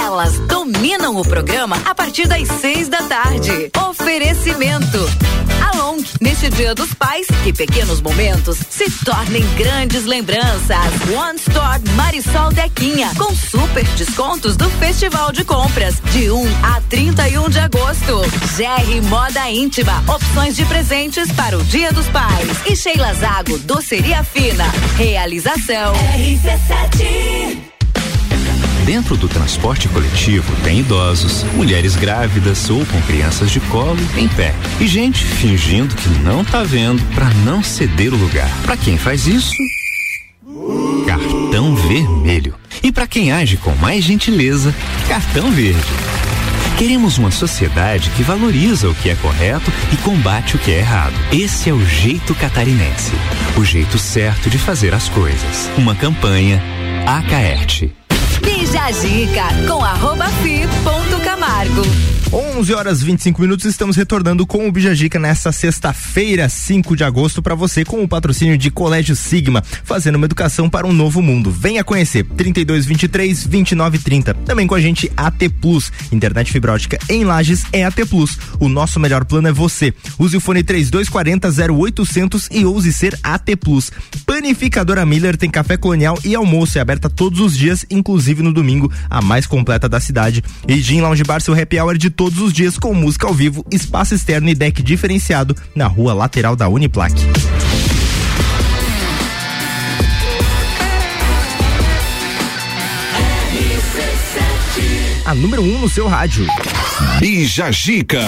[SPEAKER 10] Elas dominam o programa a partir das seis da tarde. Oferecimento. A Long, neste dia dos pais, que pequenos momentos se tornem grandes lembranças. One Store Marisol Dequinha, com super descontos do Festival de Compras, de 1 a 31 de agosto. GR Moda Íntima, opções de presentes para o Dia dos Pais. E Sheila Zago, doceria fina. Realização. RC7.
[SPEAKER 25] Dentro do transporte coletivo tem idosos, mulheres grávidas ou com crianças de colo em pé e gente fingindo que não tá vendo para não ceder o lugar. Para quem faz isso, cartão vermelho. E para quem age com mais gentileza, cartão verde. Queremos uma sociedade que valoriza o que é correto e combate o que é errado. Esse é o jeito catarinense. O jeito certo de fazer as coisas. Uma campanha Acaerte.
[SPEAKER 10] Bija Zica com arroba fi ponto Camargo.
[SPEAKER 1] 11 horas 25 minutos, estamos retornando com o Bijagica nesta sexta-feira, 5 de agosto, para você, com o patrocínio de Colégio Sigma, fazendo uma educação para um novo mundo. Venha conhecer 3223 2930. Também com a gente AT Plus, internet fibra ótica em Lages é AT Plus. O nosso melhor plano é você. Use o fone 3240 0800 e ouse ser AT Plus. Panificadora Miller tem café colonial e almoço, é aberta todos os dias, inclusive no domingo, a mais completa da cidade. E Gin Lounge Bar, seu happy hour de todos os dias com música ao vivo, espaço externo e deck diferenciado na rua lateral da Uniplac. A número 1 um no seu rádio.
[SPEAKER 20] Bija Gica.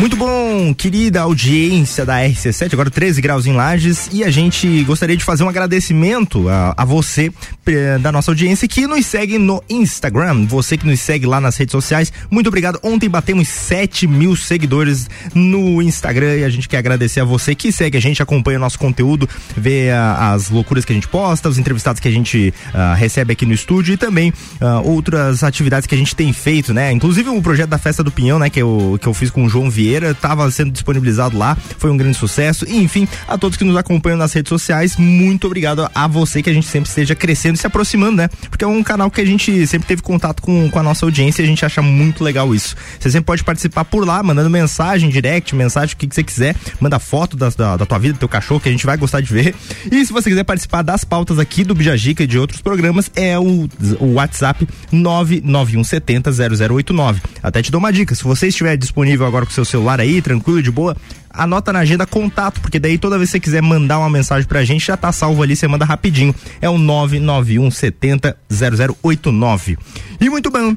[SPEAKER 1] Muito bom, querida audiência da RC7, agora 13 graus em Lages, e a gente gostaria de fazer um agradecimento a, a você eh, da nossa audiência que nos segue no Instagram, você que nos segue lá nas redes sociais, muito obrigado. Ontem batemos 7 mil seguidores no Instagram e a gente quer agradecer a você que segue a gente, acompanha o nosso conteúdo, vê ah, as loucuras que a gente posta, os entrevistados que a gente ah, recebe aqui no estúdio e também ah, outras atividades que a gente tem feito, né? Inclusive o projeto da Festa do Pinhão, né? Que eu, que eu fiz com o João Vieira estava sendo disponibilizado lá, foi um grande sucesso. E, enfim, a todos que nos acompanham nas redes sociais, muito obrigado a você que a gente sempre esteja crescendo e se aproximando, né? Porque é um canal que a gente sempre teve contato com, com a nossa audiência e a gente acha muito legal isso. Você sempre pode participar por lá, mandando mensagem, direct, mensagem, o que, que você quiser. Manda foto da, da, da tua vida, do teu cachorro, que a gente vai gostar de ver. E se você quiser participar das pautas aqui do Bijagica e de outros programas, é o, o WhatsApp 99170 0089. Até te dou uma dica, se você estiver disponível agora com seu celular aí, tranquilo, de boa, anota na agenda contato, porque daí toda vez que você quiser mandar uma mensagem pra gente, já tá salvo ali, você manda rapidinho. É o 991 70 0089. E muito bom.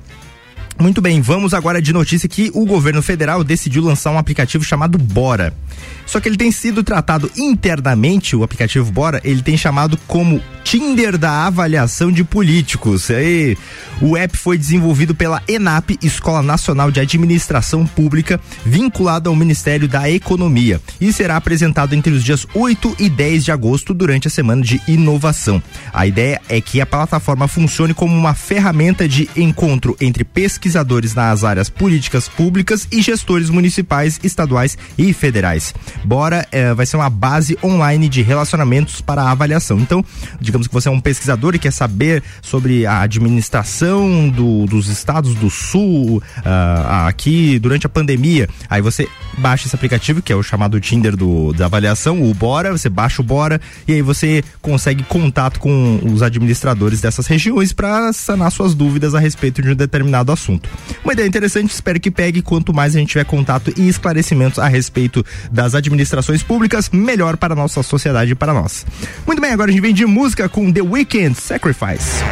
[SPEAKER 1] Muito bem, vamos agora de notícia que o governo federal decidiu lançar um aplicativo chamado Bora. Só que ele tem sido tratado internamente, o aplicativo Bora, ele tem chamado como Tinder da avaliação de políticos. Aí, o app foi desenvolvido pela ENAP, Escola Nacional de Administração Pública, vinculado ao Ministério da Economia, e será apresentado entre os dias 8 e 10 de agosto durante a semana de inovação. A ideia é que a plataforma funcione como uma ferramenta de encontro entre pesquisadores nas áreas políticas públicas e gestores municipais, estaduais e federais. Bora eh, vai ser uma base online de relacionamentos para avaliação. Então, digamos que você é um pesquisador e quer saber sobre a administração do, dos estados do sul ah, aqui durante a pandemia. Aí você baixa esse aplicativo, que é o chamado Tinder do, da avaliação, o Bora, você baixa o Bora e aí você consegue contato com os administradores dessas regiões para sanar suas dúvidas a respeito de um determinado assunto. Uma ideia interessante, espero que pegue. Quanto mais a gente tiver contato e esclarecimentos a respeito das administrações públicas, melhor para a nossa sociedade e para nós. Muito bem, agora a gente vem de música com The Weeknd Sacrifice.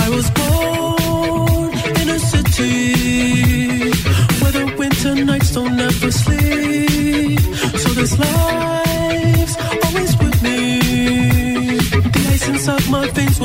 [SPEAKER 26] I was born in a city where the winter nights don't ever sleep. So this life's suck my face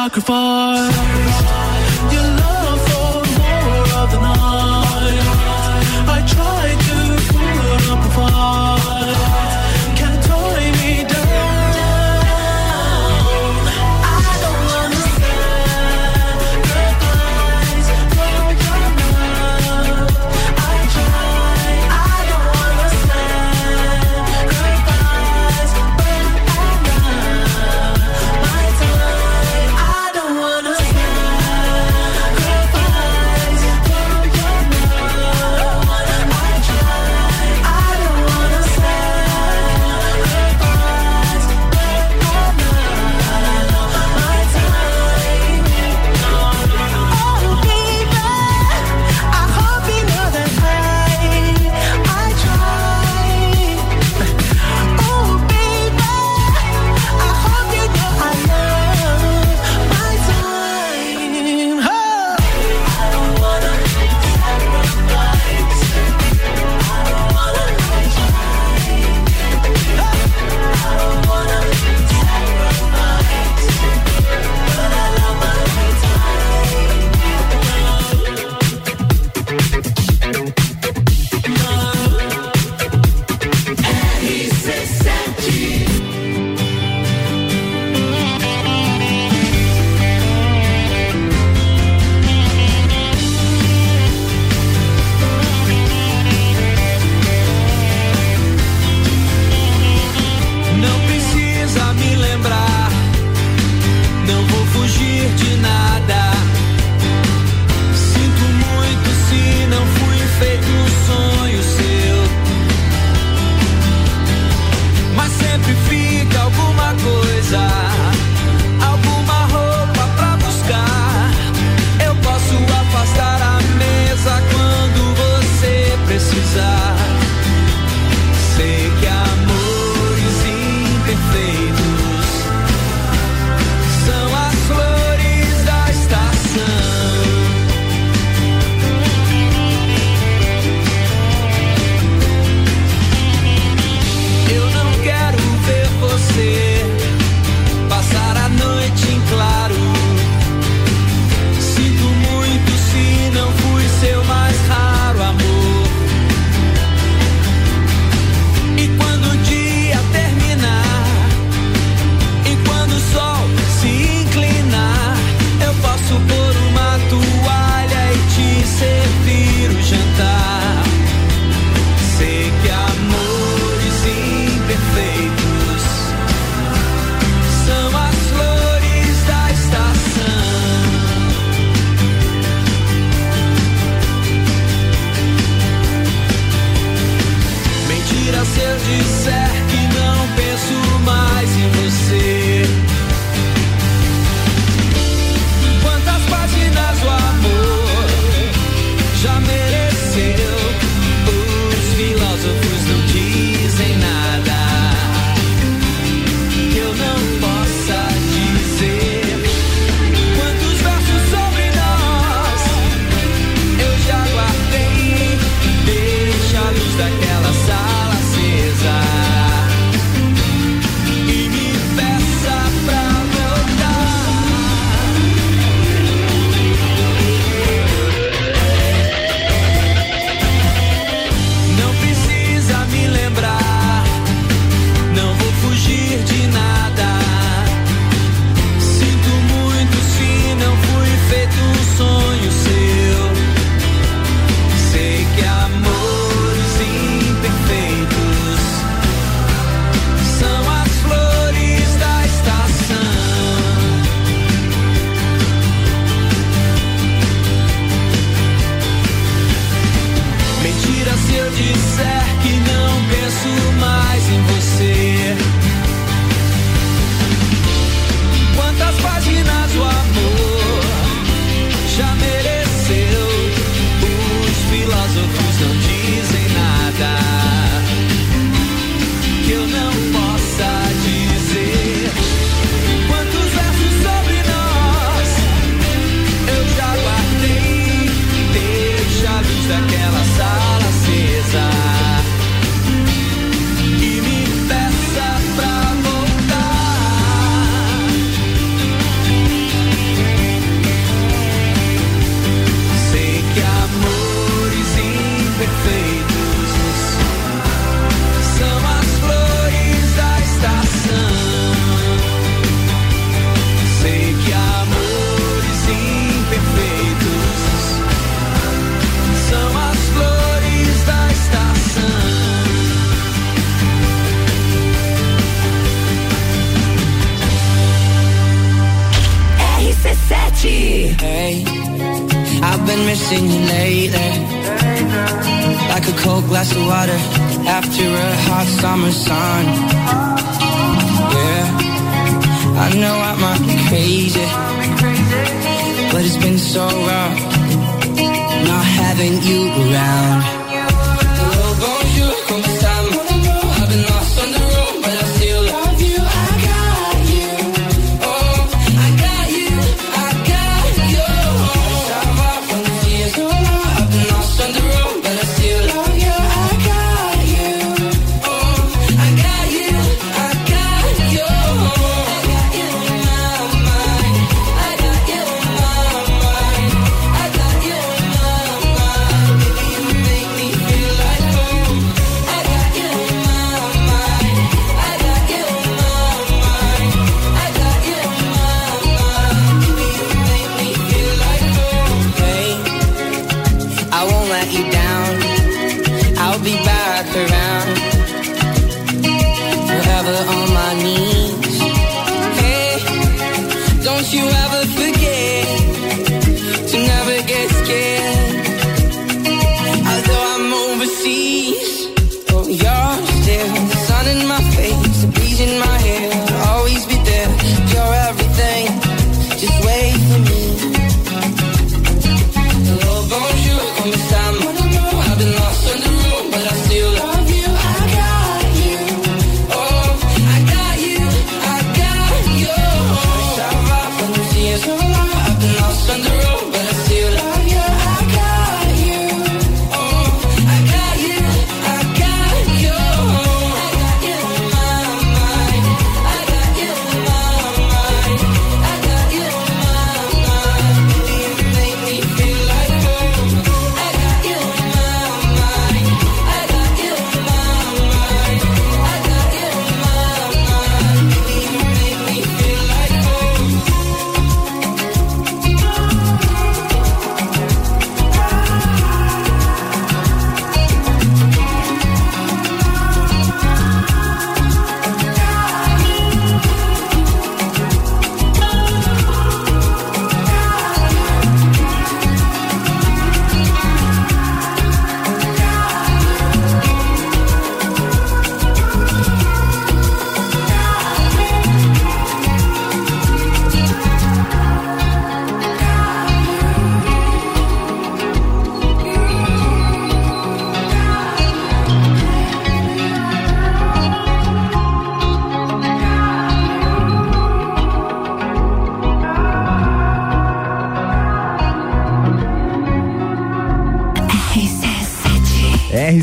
[SPEAKER 26] always sacrifice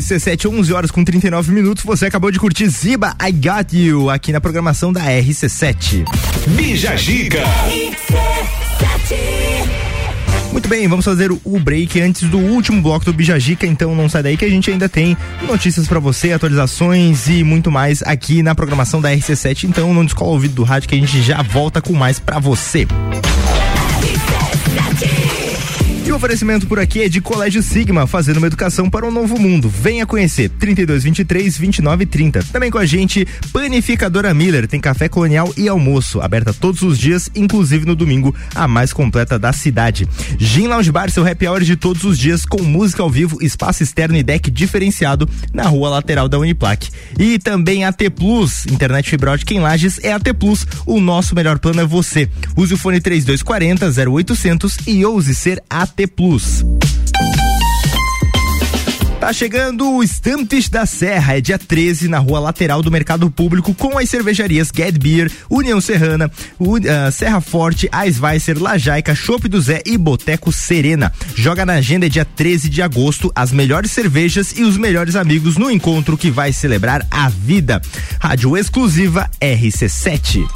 [SPEAKER 27] RC7,
[SPEAKER 1] 11 horas com 39 minutos. Você acabou de curtir Ziba I Got You aqui na programação da RC7.
[SPEAKER 18] Bija Giga.
[SPEAKER 1] Muito bem, vamos fazer o- break antes do último bloco do Bijagica, então não sai daí que a gente ainda tem notícias pra você, atualizações e muito mais aqui na programação da RC7. Então não descola o ouvido do rádio que a gente já volta com mais pra você. O oferecimento por aqui é de Colégio Sigma, fazendo uma educação para um novo mundo. Venha conhecer 3223 2930. Também com a gente, Panificadora Miller, tem café colonial e almoço, aberta todos os dias, inclusive no domingo, a mais completa da cidade. Gin Lounge Bar, seu happy hour de todos os dias com música ao vivo, espaço externo e deck diferenciado na rua lateral da Uniplac. E também a T Plus, internet fibra ótica em Lages é a T Plus. O nosso melhor plano é você. Use o fone 3240 0800 e ouse ser AT Plus. Tá chegando o Stampes da Serra, é dia 13 na rua lateral do Mercado Público com as cervejarias Get Beer, União Serrana, U- ah, Serra Forte, Eisweiser, Lajaica, Chopp do Zé e Boteco Serena. Joga na agenda é dia 13 de agosto, as melhores cervejas e os melhores amigos no encontro que vai celebrar a vida. Rádio exclusiva RC7.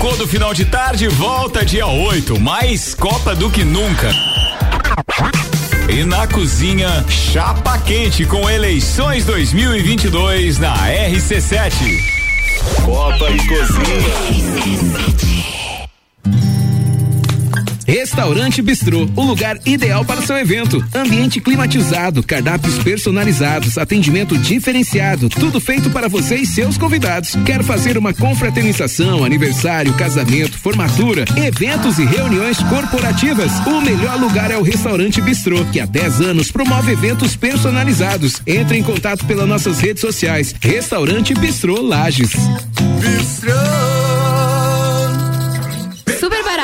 [SPEAKER 11] Tricô do final de tarde volta dia 8, mais Copa do que nunca. E na cozinha, chapa quente com eleições 2022 na RC7. Copa e cozinha.
[SPEAKER 28] Restaurante Bistrô, o lugar ideal para seu evento. Ambiente climatizado, cardápios personalizados, atendimento diferenciado, tudo feito para você e seus convidados. Quer fazer uma confraternização, aniversário, casamento, formatura, eventos e reuniões corporativas? O melhor lugar é o Restaurante Bistrô, que há 10 anos promove eventos personalizados. Entre em contato pelas nossas redes sociais. Restaurante Bistrô Lages.
[SPEAKER 4] Super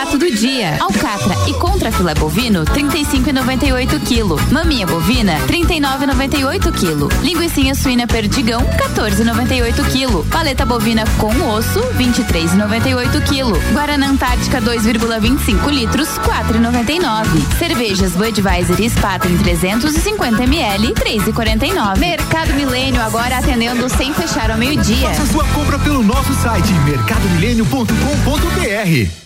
[SPEAKER 4] barato do dia. Alcatra e contra filé bovino, 35,98 kg. Maminha bovina, 39,98 kg. Linguiça suína perdigão, 14,98 kg. Paleta bovina com osso, 23,98 kg. Guaraná Antártica 2,25 litros, 4,99. Cervejas Budweiser e Spaten 350 ml, 3,49. Mercado Milênio agora atendendo sem fechar ao meio-dia.
[SPEAKER 29] Faça sua compra pelo nosso site mercadomilênio.com.br.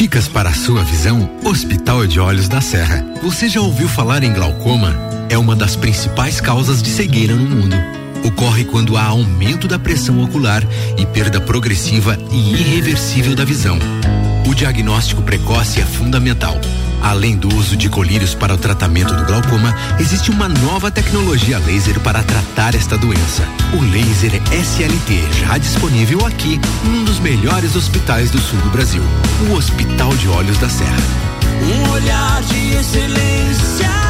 [SPEAKER 15] Dicas para a sua visão, Hospital de Olhos da Serra. Você já ouviu falar em glaucoma? É uma das principais causas de cegueira no mundo. Ocorre quando há aumento da pressão ocular e perda progressiva e irreversível da visão. O diagnóstico precoce é fundamental. Além do uso de colírios para o tratamento do glaucoma, existe uma nova tecnologia laser para tratar esta doença. O laser SLT, já disponível aqui, num dos melhores hospitais do sul do Brasil, o Hospital de Olhos da Serra.
[SPEAKER 30] Um olhar de excelência.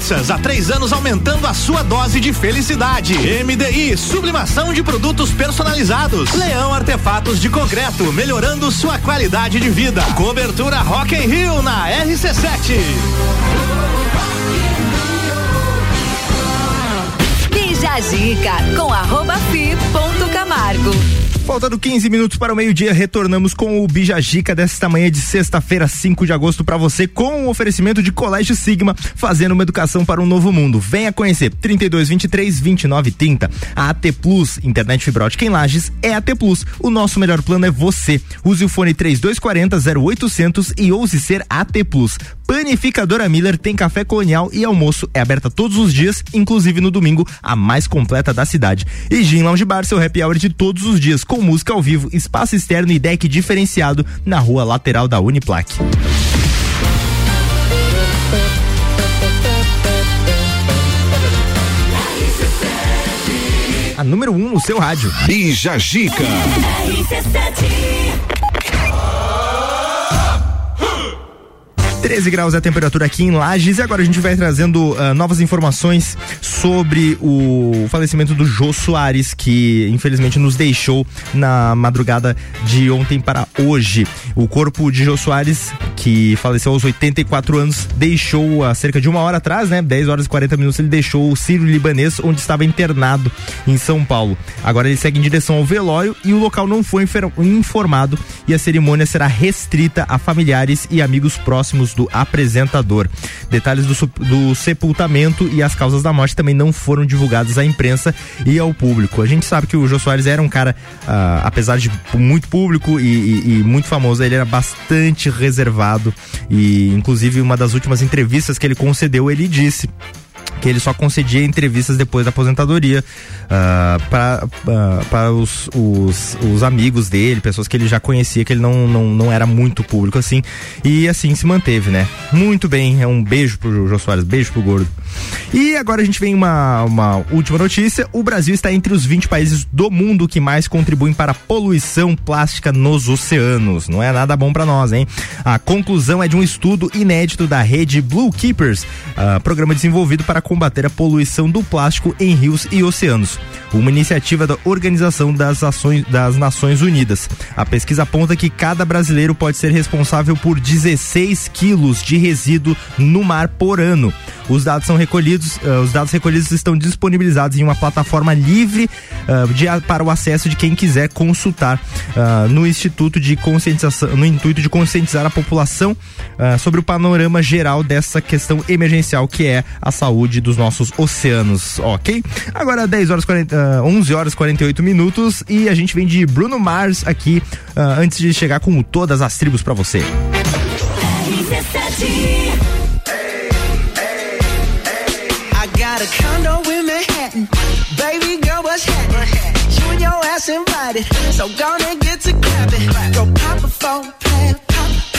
[SPEAKER 13] Pizzas, há três anos aumentando a sua dose de felicidade. MDI, sublimação de produtos personalizados. Leão Artefatos de Concreto, melhorando sua qualidade de vida. Cobertura Rock in Rio na RC7.
[SPEAKER 10] Bija Zica com arroba fi ponto Camargo.
[SPEAKER 1] Faltando 15 minutos para o meio-dia, retornamos com o Bijagica desta manhã de sexta-feira, 5 de agosto, para você, com o um oferecimento de Colégio Sigma, fazendo uma educação para um novo mundo. Venha conhecer 32 23 29 30. A AT Plus, internet fibra ótica em Lages, é AT Plus. O nosso melhor plano é você. Use o fone 3240 0800 e ouse ser AT Plus. Panificadora Miller tem café colonial e almoço. É aberta todos os dias, inclusive no domingo, a mais completa da cidade. E Gin Lounge Bar, seu happy hour de todos os dias, com música ao vivo, espaço externo e deck diferenciado na rua lateral da Uniplaque. A número 1 um no seu rádio.
[SPEAKER 20] Bija Gica.
[SPEAKER 1] 13 graus é a temperatura aqui em Lages e agora a gente vai trazendo uh, novas informações sobre o falecimento do Jô Soares, que infelizmente nos deixou na madrugada de ontem para hoje. O corpo de Jô Soares, que faleceu aos 84 anos, deixou há cerca de uma hora atrás, né? 10 horas e 40 minutos, ele deixou o Sírio Libanês, onde estava internado em São Paulo. Agora ele segue em direção ao velório e o local não foi informado e a cerimônia será restrita a familiares e amigos próximos do apresentador. Detalhes do, do sepultamento e as causas da morte também não foram divulgados à imprensa e ao público. A gente sabe que o Jô Soares era um cara, uh, apesar de muito público e, e, e muito famoso, ele era bastante reservado e, inclusive, uma das últimas entrevistas que ele concedeu, ele disse que ele só concedia entrevistas depois da aposentadoria uh, para uh, os, os, os, amigos dele, pessoas que ele já conhecia, que ele não, não, não era muito público assim. E assim se manteve, né? Muito bem, é um beijo pro Jô Soares, beijo pro gordo. E agora a gente vem uma, uma última notícia: o Brasil está entre os 20 países do mundo que mais contribuem para a poluição plástica nos oceanos. Não é nada bom para nós, hein? A conclusão é de um estudo inédito da rede Blue Keepers, uh, programa desenvolvido para combater a poluição do plástico em rios e oceanos. Uma iniciativa da Organização das, Ações, das Nações Unidas. A pesquisa aponta que cada brasileiro pode ser responsável por 16 quilos de resíduo no mar por ano. Os dados são recolhidos, uh, os dados recolhidos estão disponibilizados em uma plataforma livre uh, de, para o acesso de quem quiser consultar uh, no Instituto de Conscientização, no intuito de conscientizar a população sobre o panorama geral dessa questão emergencial que é a saúde dos nossos oceanos, ok? Agora 10 horas 40, 11 horas 48 minutos e a gente vem de Bruno Mars aqui antes de chegar com todas as tribos para você.
[SPEAKER 9] so gonna get to clapping. Go pop a plan,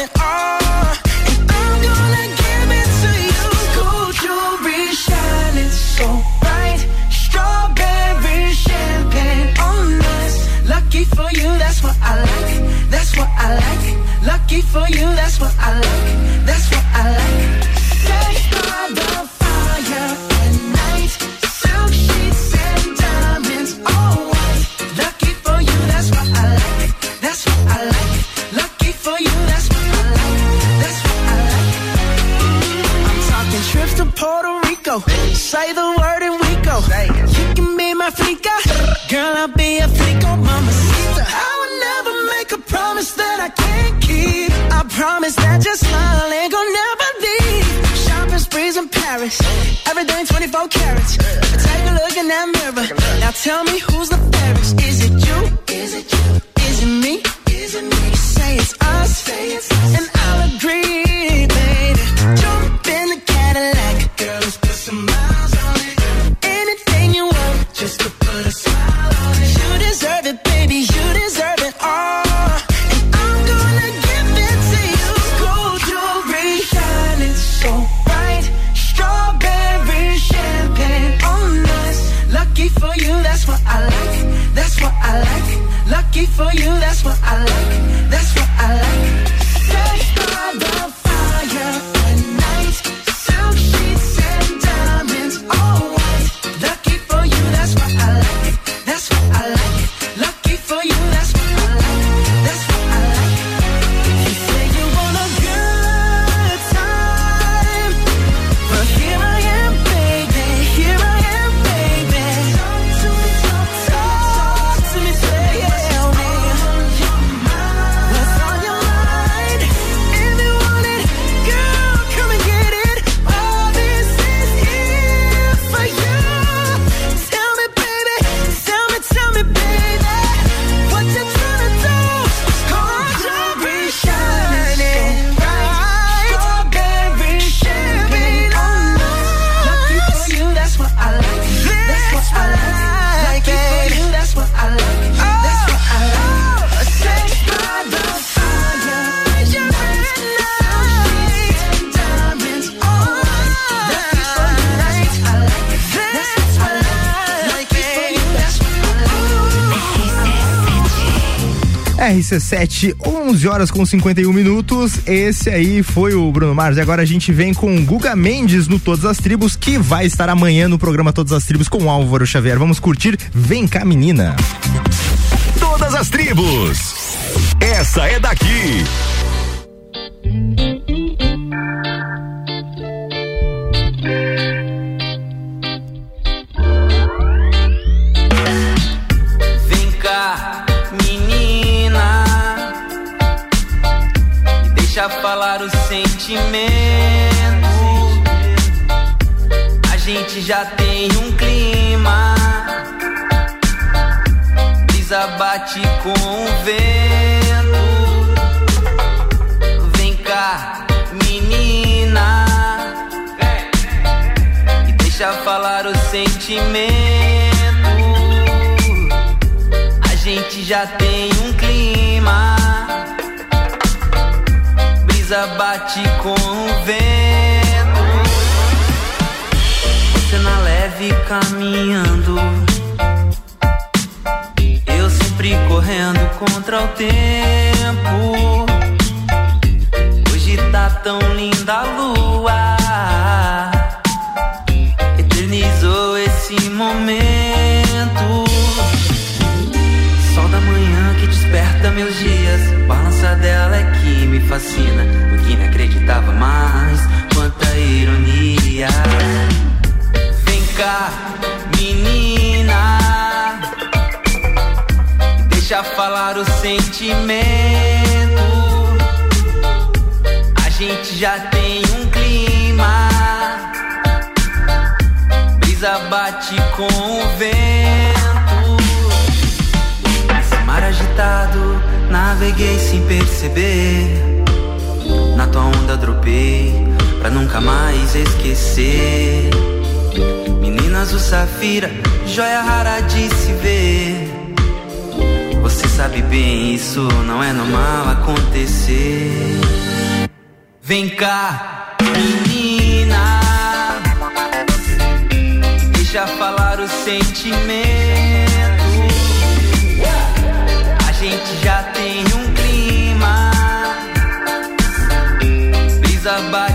[SPEAKER 9] it Lucky for you, that's what I like. That's what I like. Lucky for you, that's what I like. That's what I like. Fire at night. Silk sheets and diamonds, all white. Lucky for you, that's what I like. That's what I like. Lucky for you, that's what I like. That's what I like. I'm talking trips to Puerto Rico. Say the promise that your smile ain't gonna never be. Shopping sprees in Paris, everything 24 carats. Take a look in that mirror. Now tell me who's the fairest. Is
[SPEAKER 1] RC7, 11 horas com 51 minutos. Esse aí foi o Bruno Mars. E agora a gente vem com Guga Mendes no Todas as Tribos, que vai estar amanhã no programa Todas as Tribos com Álvaro Xavier. Vamos curtir Vem cá, menina.
[SPEAKER 20] Todas as tribos. Essa é daqui.
[SPEAKER 31] Sentimento. A gente já tem um clima. Brisa bate com o vento. Você na leve caminhando. Eu sempre correndo contra o tempo. Hoje tá tão linda a lua. Momento. Sol da manhã que desperta meus dias. Balança dela é que me fascina. No que nem acreditava mais. Quanta ironia. Vem cá, menina. Deixa falar o sentimento. A gente já tem Brisa bate com o vento. Esse mar agitado, naveguei sem perceber. Na tua onda dropei, pra nunca mais esquecer. Menina azul safira, joia rara de se ver. Você sabe bem, isso não é normal acontecer. Vem cá, menina. Deixa falar o sentimento. A gente já tem um clima. Brisa bate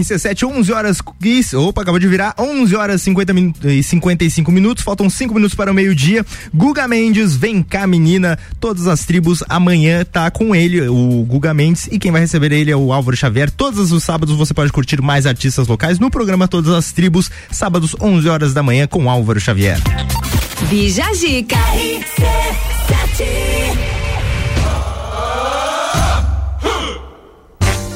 [SPEAKER 1] RC7, 11 horas. Opa, acabou de virar 11 horas 50 min, e 55 minutos. Faltam 5 minutos para o meio-dia. Guga Mendes, vem cá, menina. Todas as tribos amanhã tá com ele, o Guga Mendes. E quem vai receber ele é o Álvaro Xavier. Todos os sábados você pode curtir mais artistas locais no programa Todas as Tribos. Sábados, 11 horas da manhã, com Álvaro Xavier.
[SPEAKER 10] Bija Zica.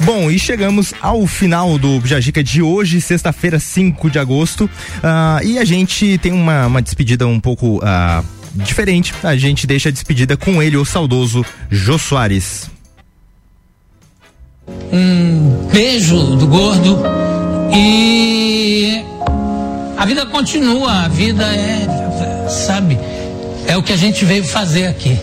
[SPEAKER 1] Bom, e chegamos ao final do Jajica de hoje, sexta-feira, 5 de agosto. Ah, e a gente tem uma, uma despedida um pouco ah, diferente. A gente deixa a despedida com ele, o saudoso Jô Soares.
[SPEAKER 32] um beijo do gordo e a vida continua, a vida é, sabe, é o que a gente veio fazer aqui.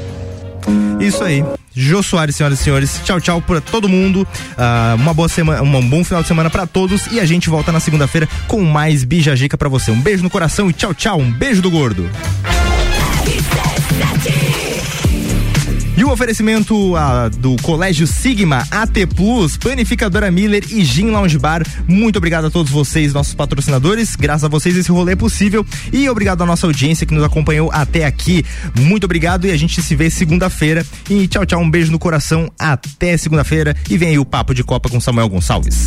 [SPEAKER 1] Isso aí. Jô Soares, senhoras e senhores. Tchau, tchau pra todo mundo. Ah, uma boa semana, um bom final de semana pra todos. E a gente volta na segunda-feira com mais Bijajica pra você. Um beijo no coração e tchau, tchau. Um beijo do gordo. E o oferecimento ah, do Colégio Sigma, AT Plus, Panificadora Miller e Gin Lounge Bar. Muito obrigado a todos vocês, nossos patrocinadores. Graças a vocês esse rolê é possível. E obrigado à nossa audiência que nos acompanhou até aqui. Muito obrigado e a gente se vê segunda-feira. E tchau, tchau. Um beijo no coração. Até segunda-feira. E vem aí o Papo de Copa com Samuel Gonçalves.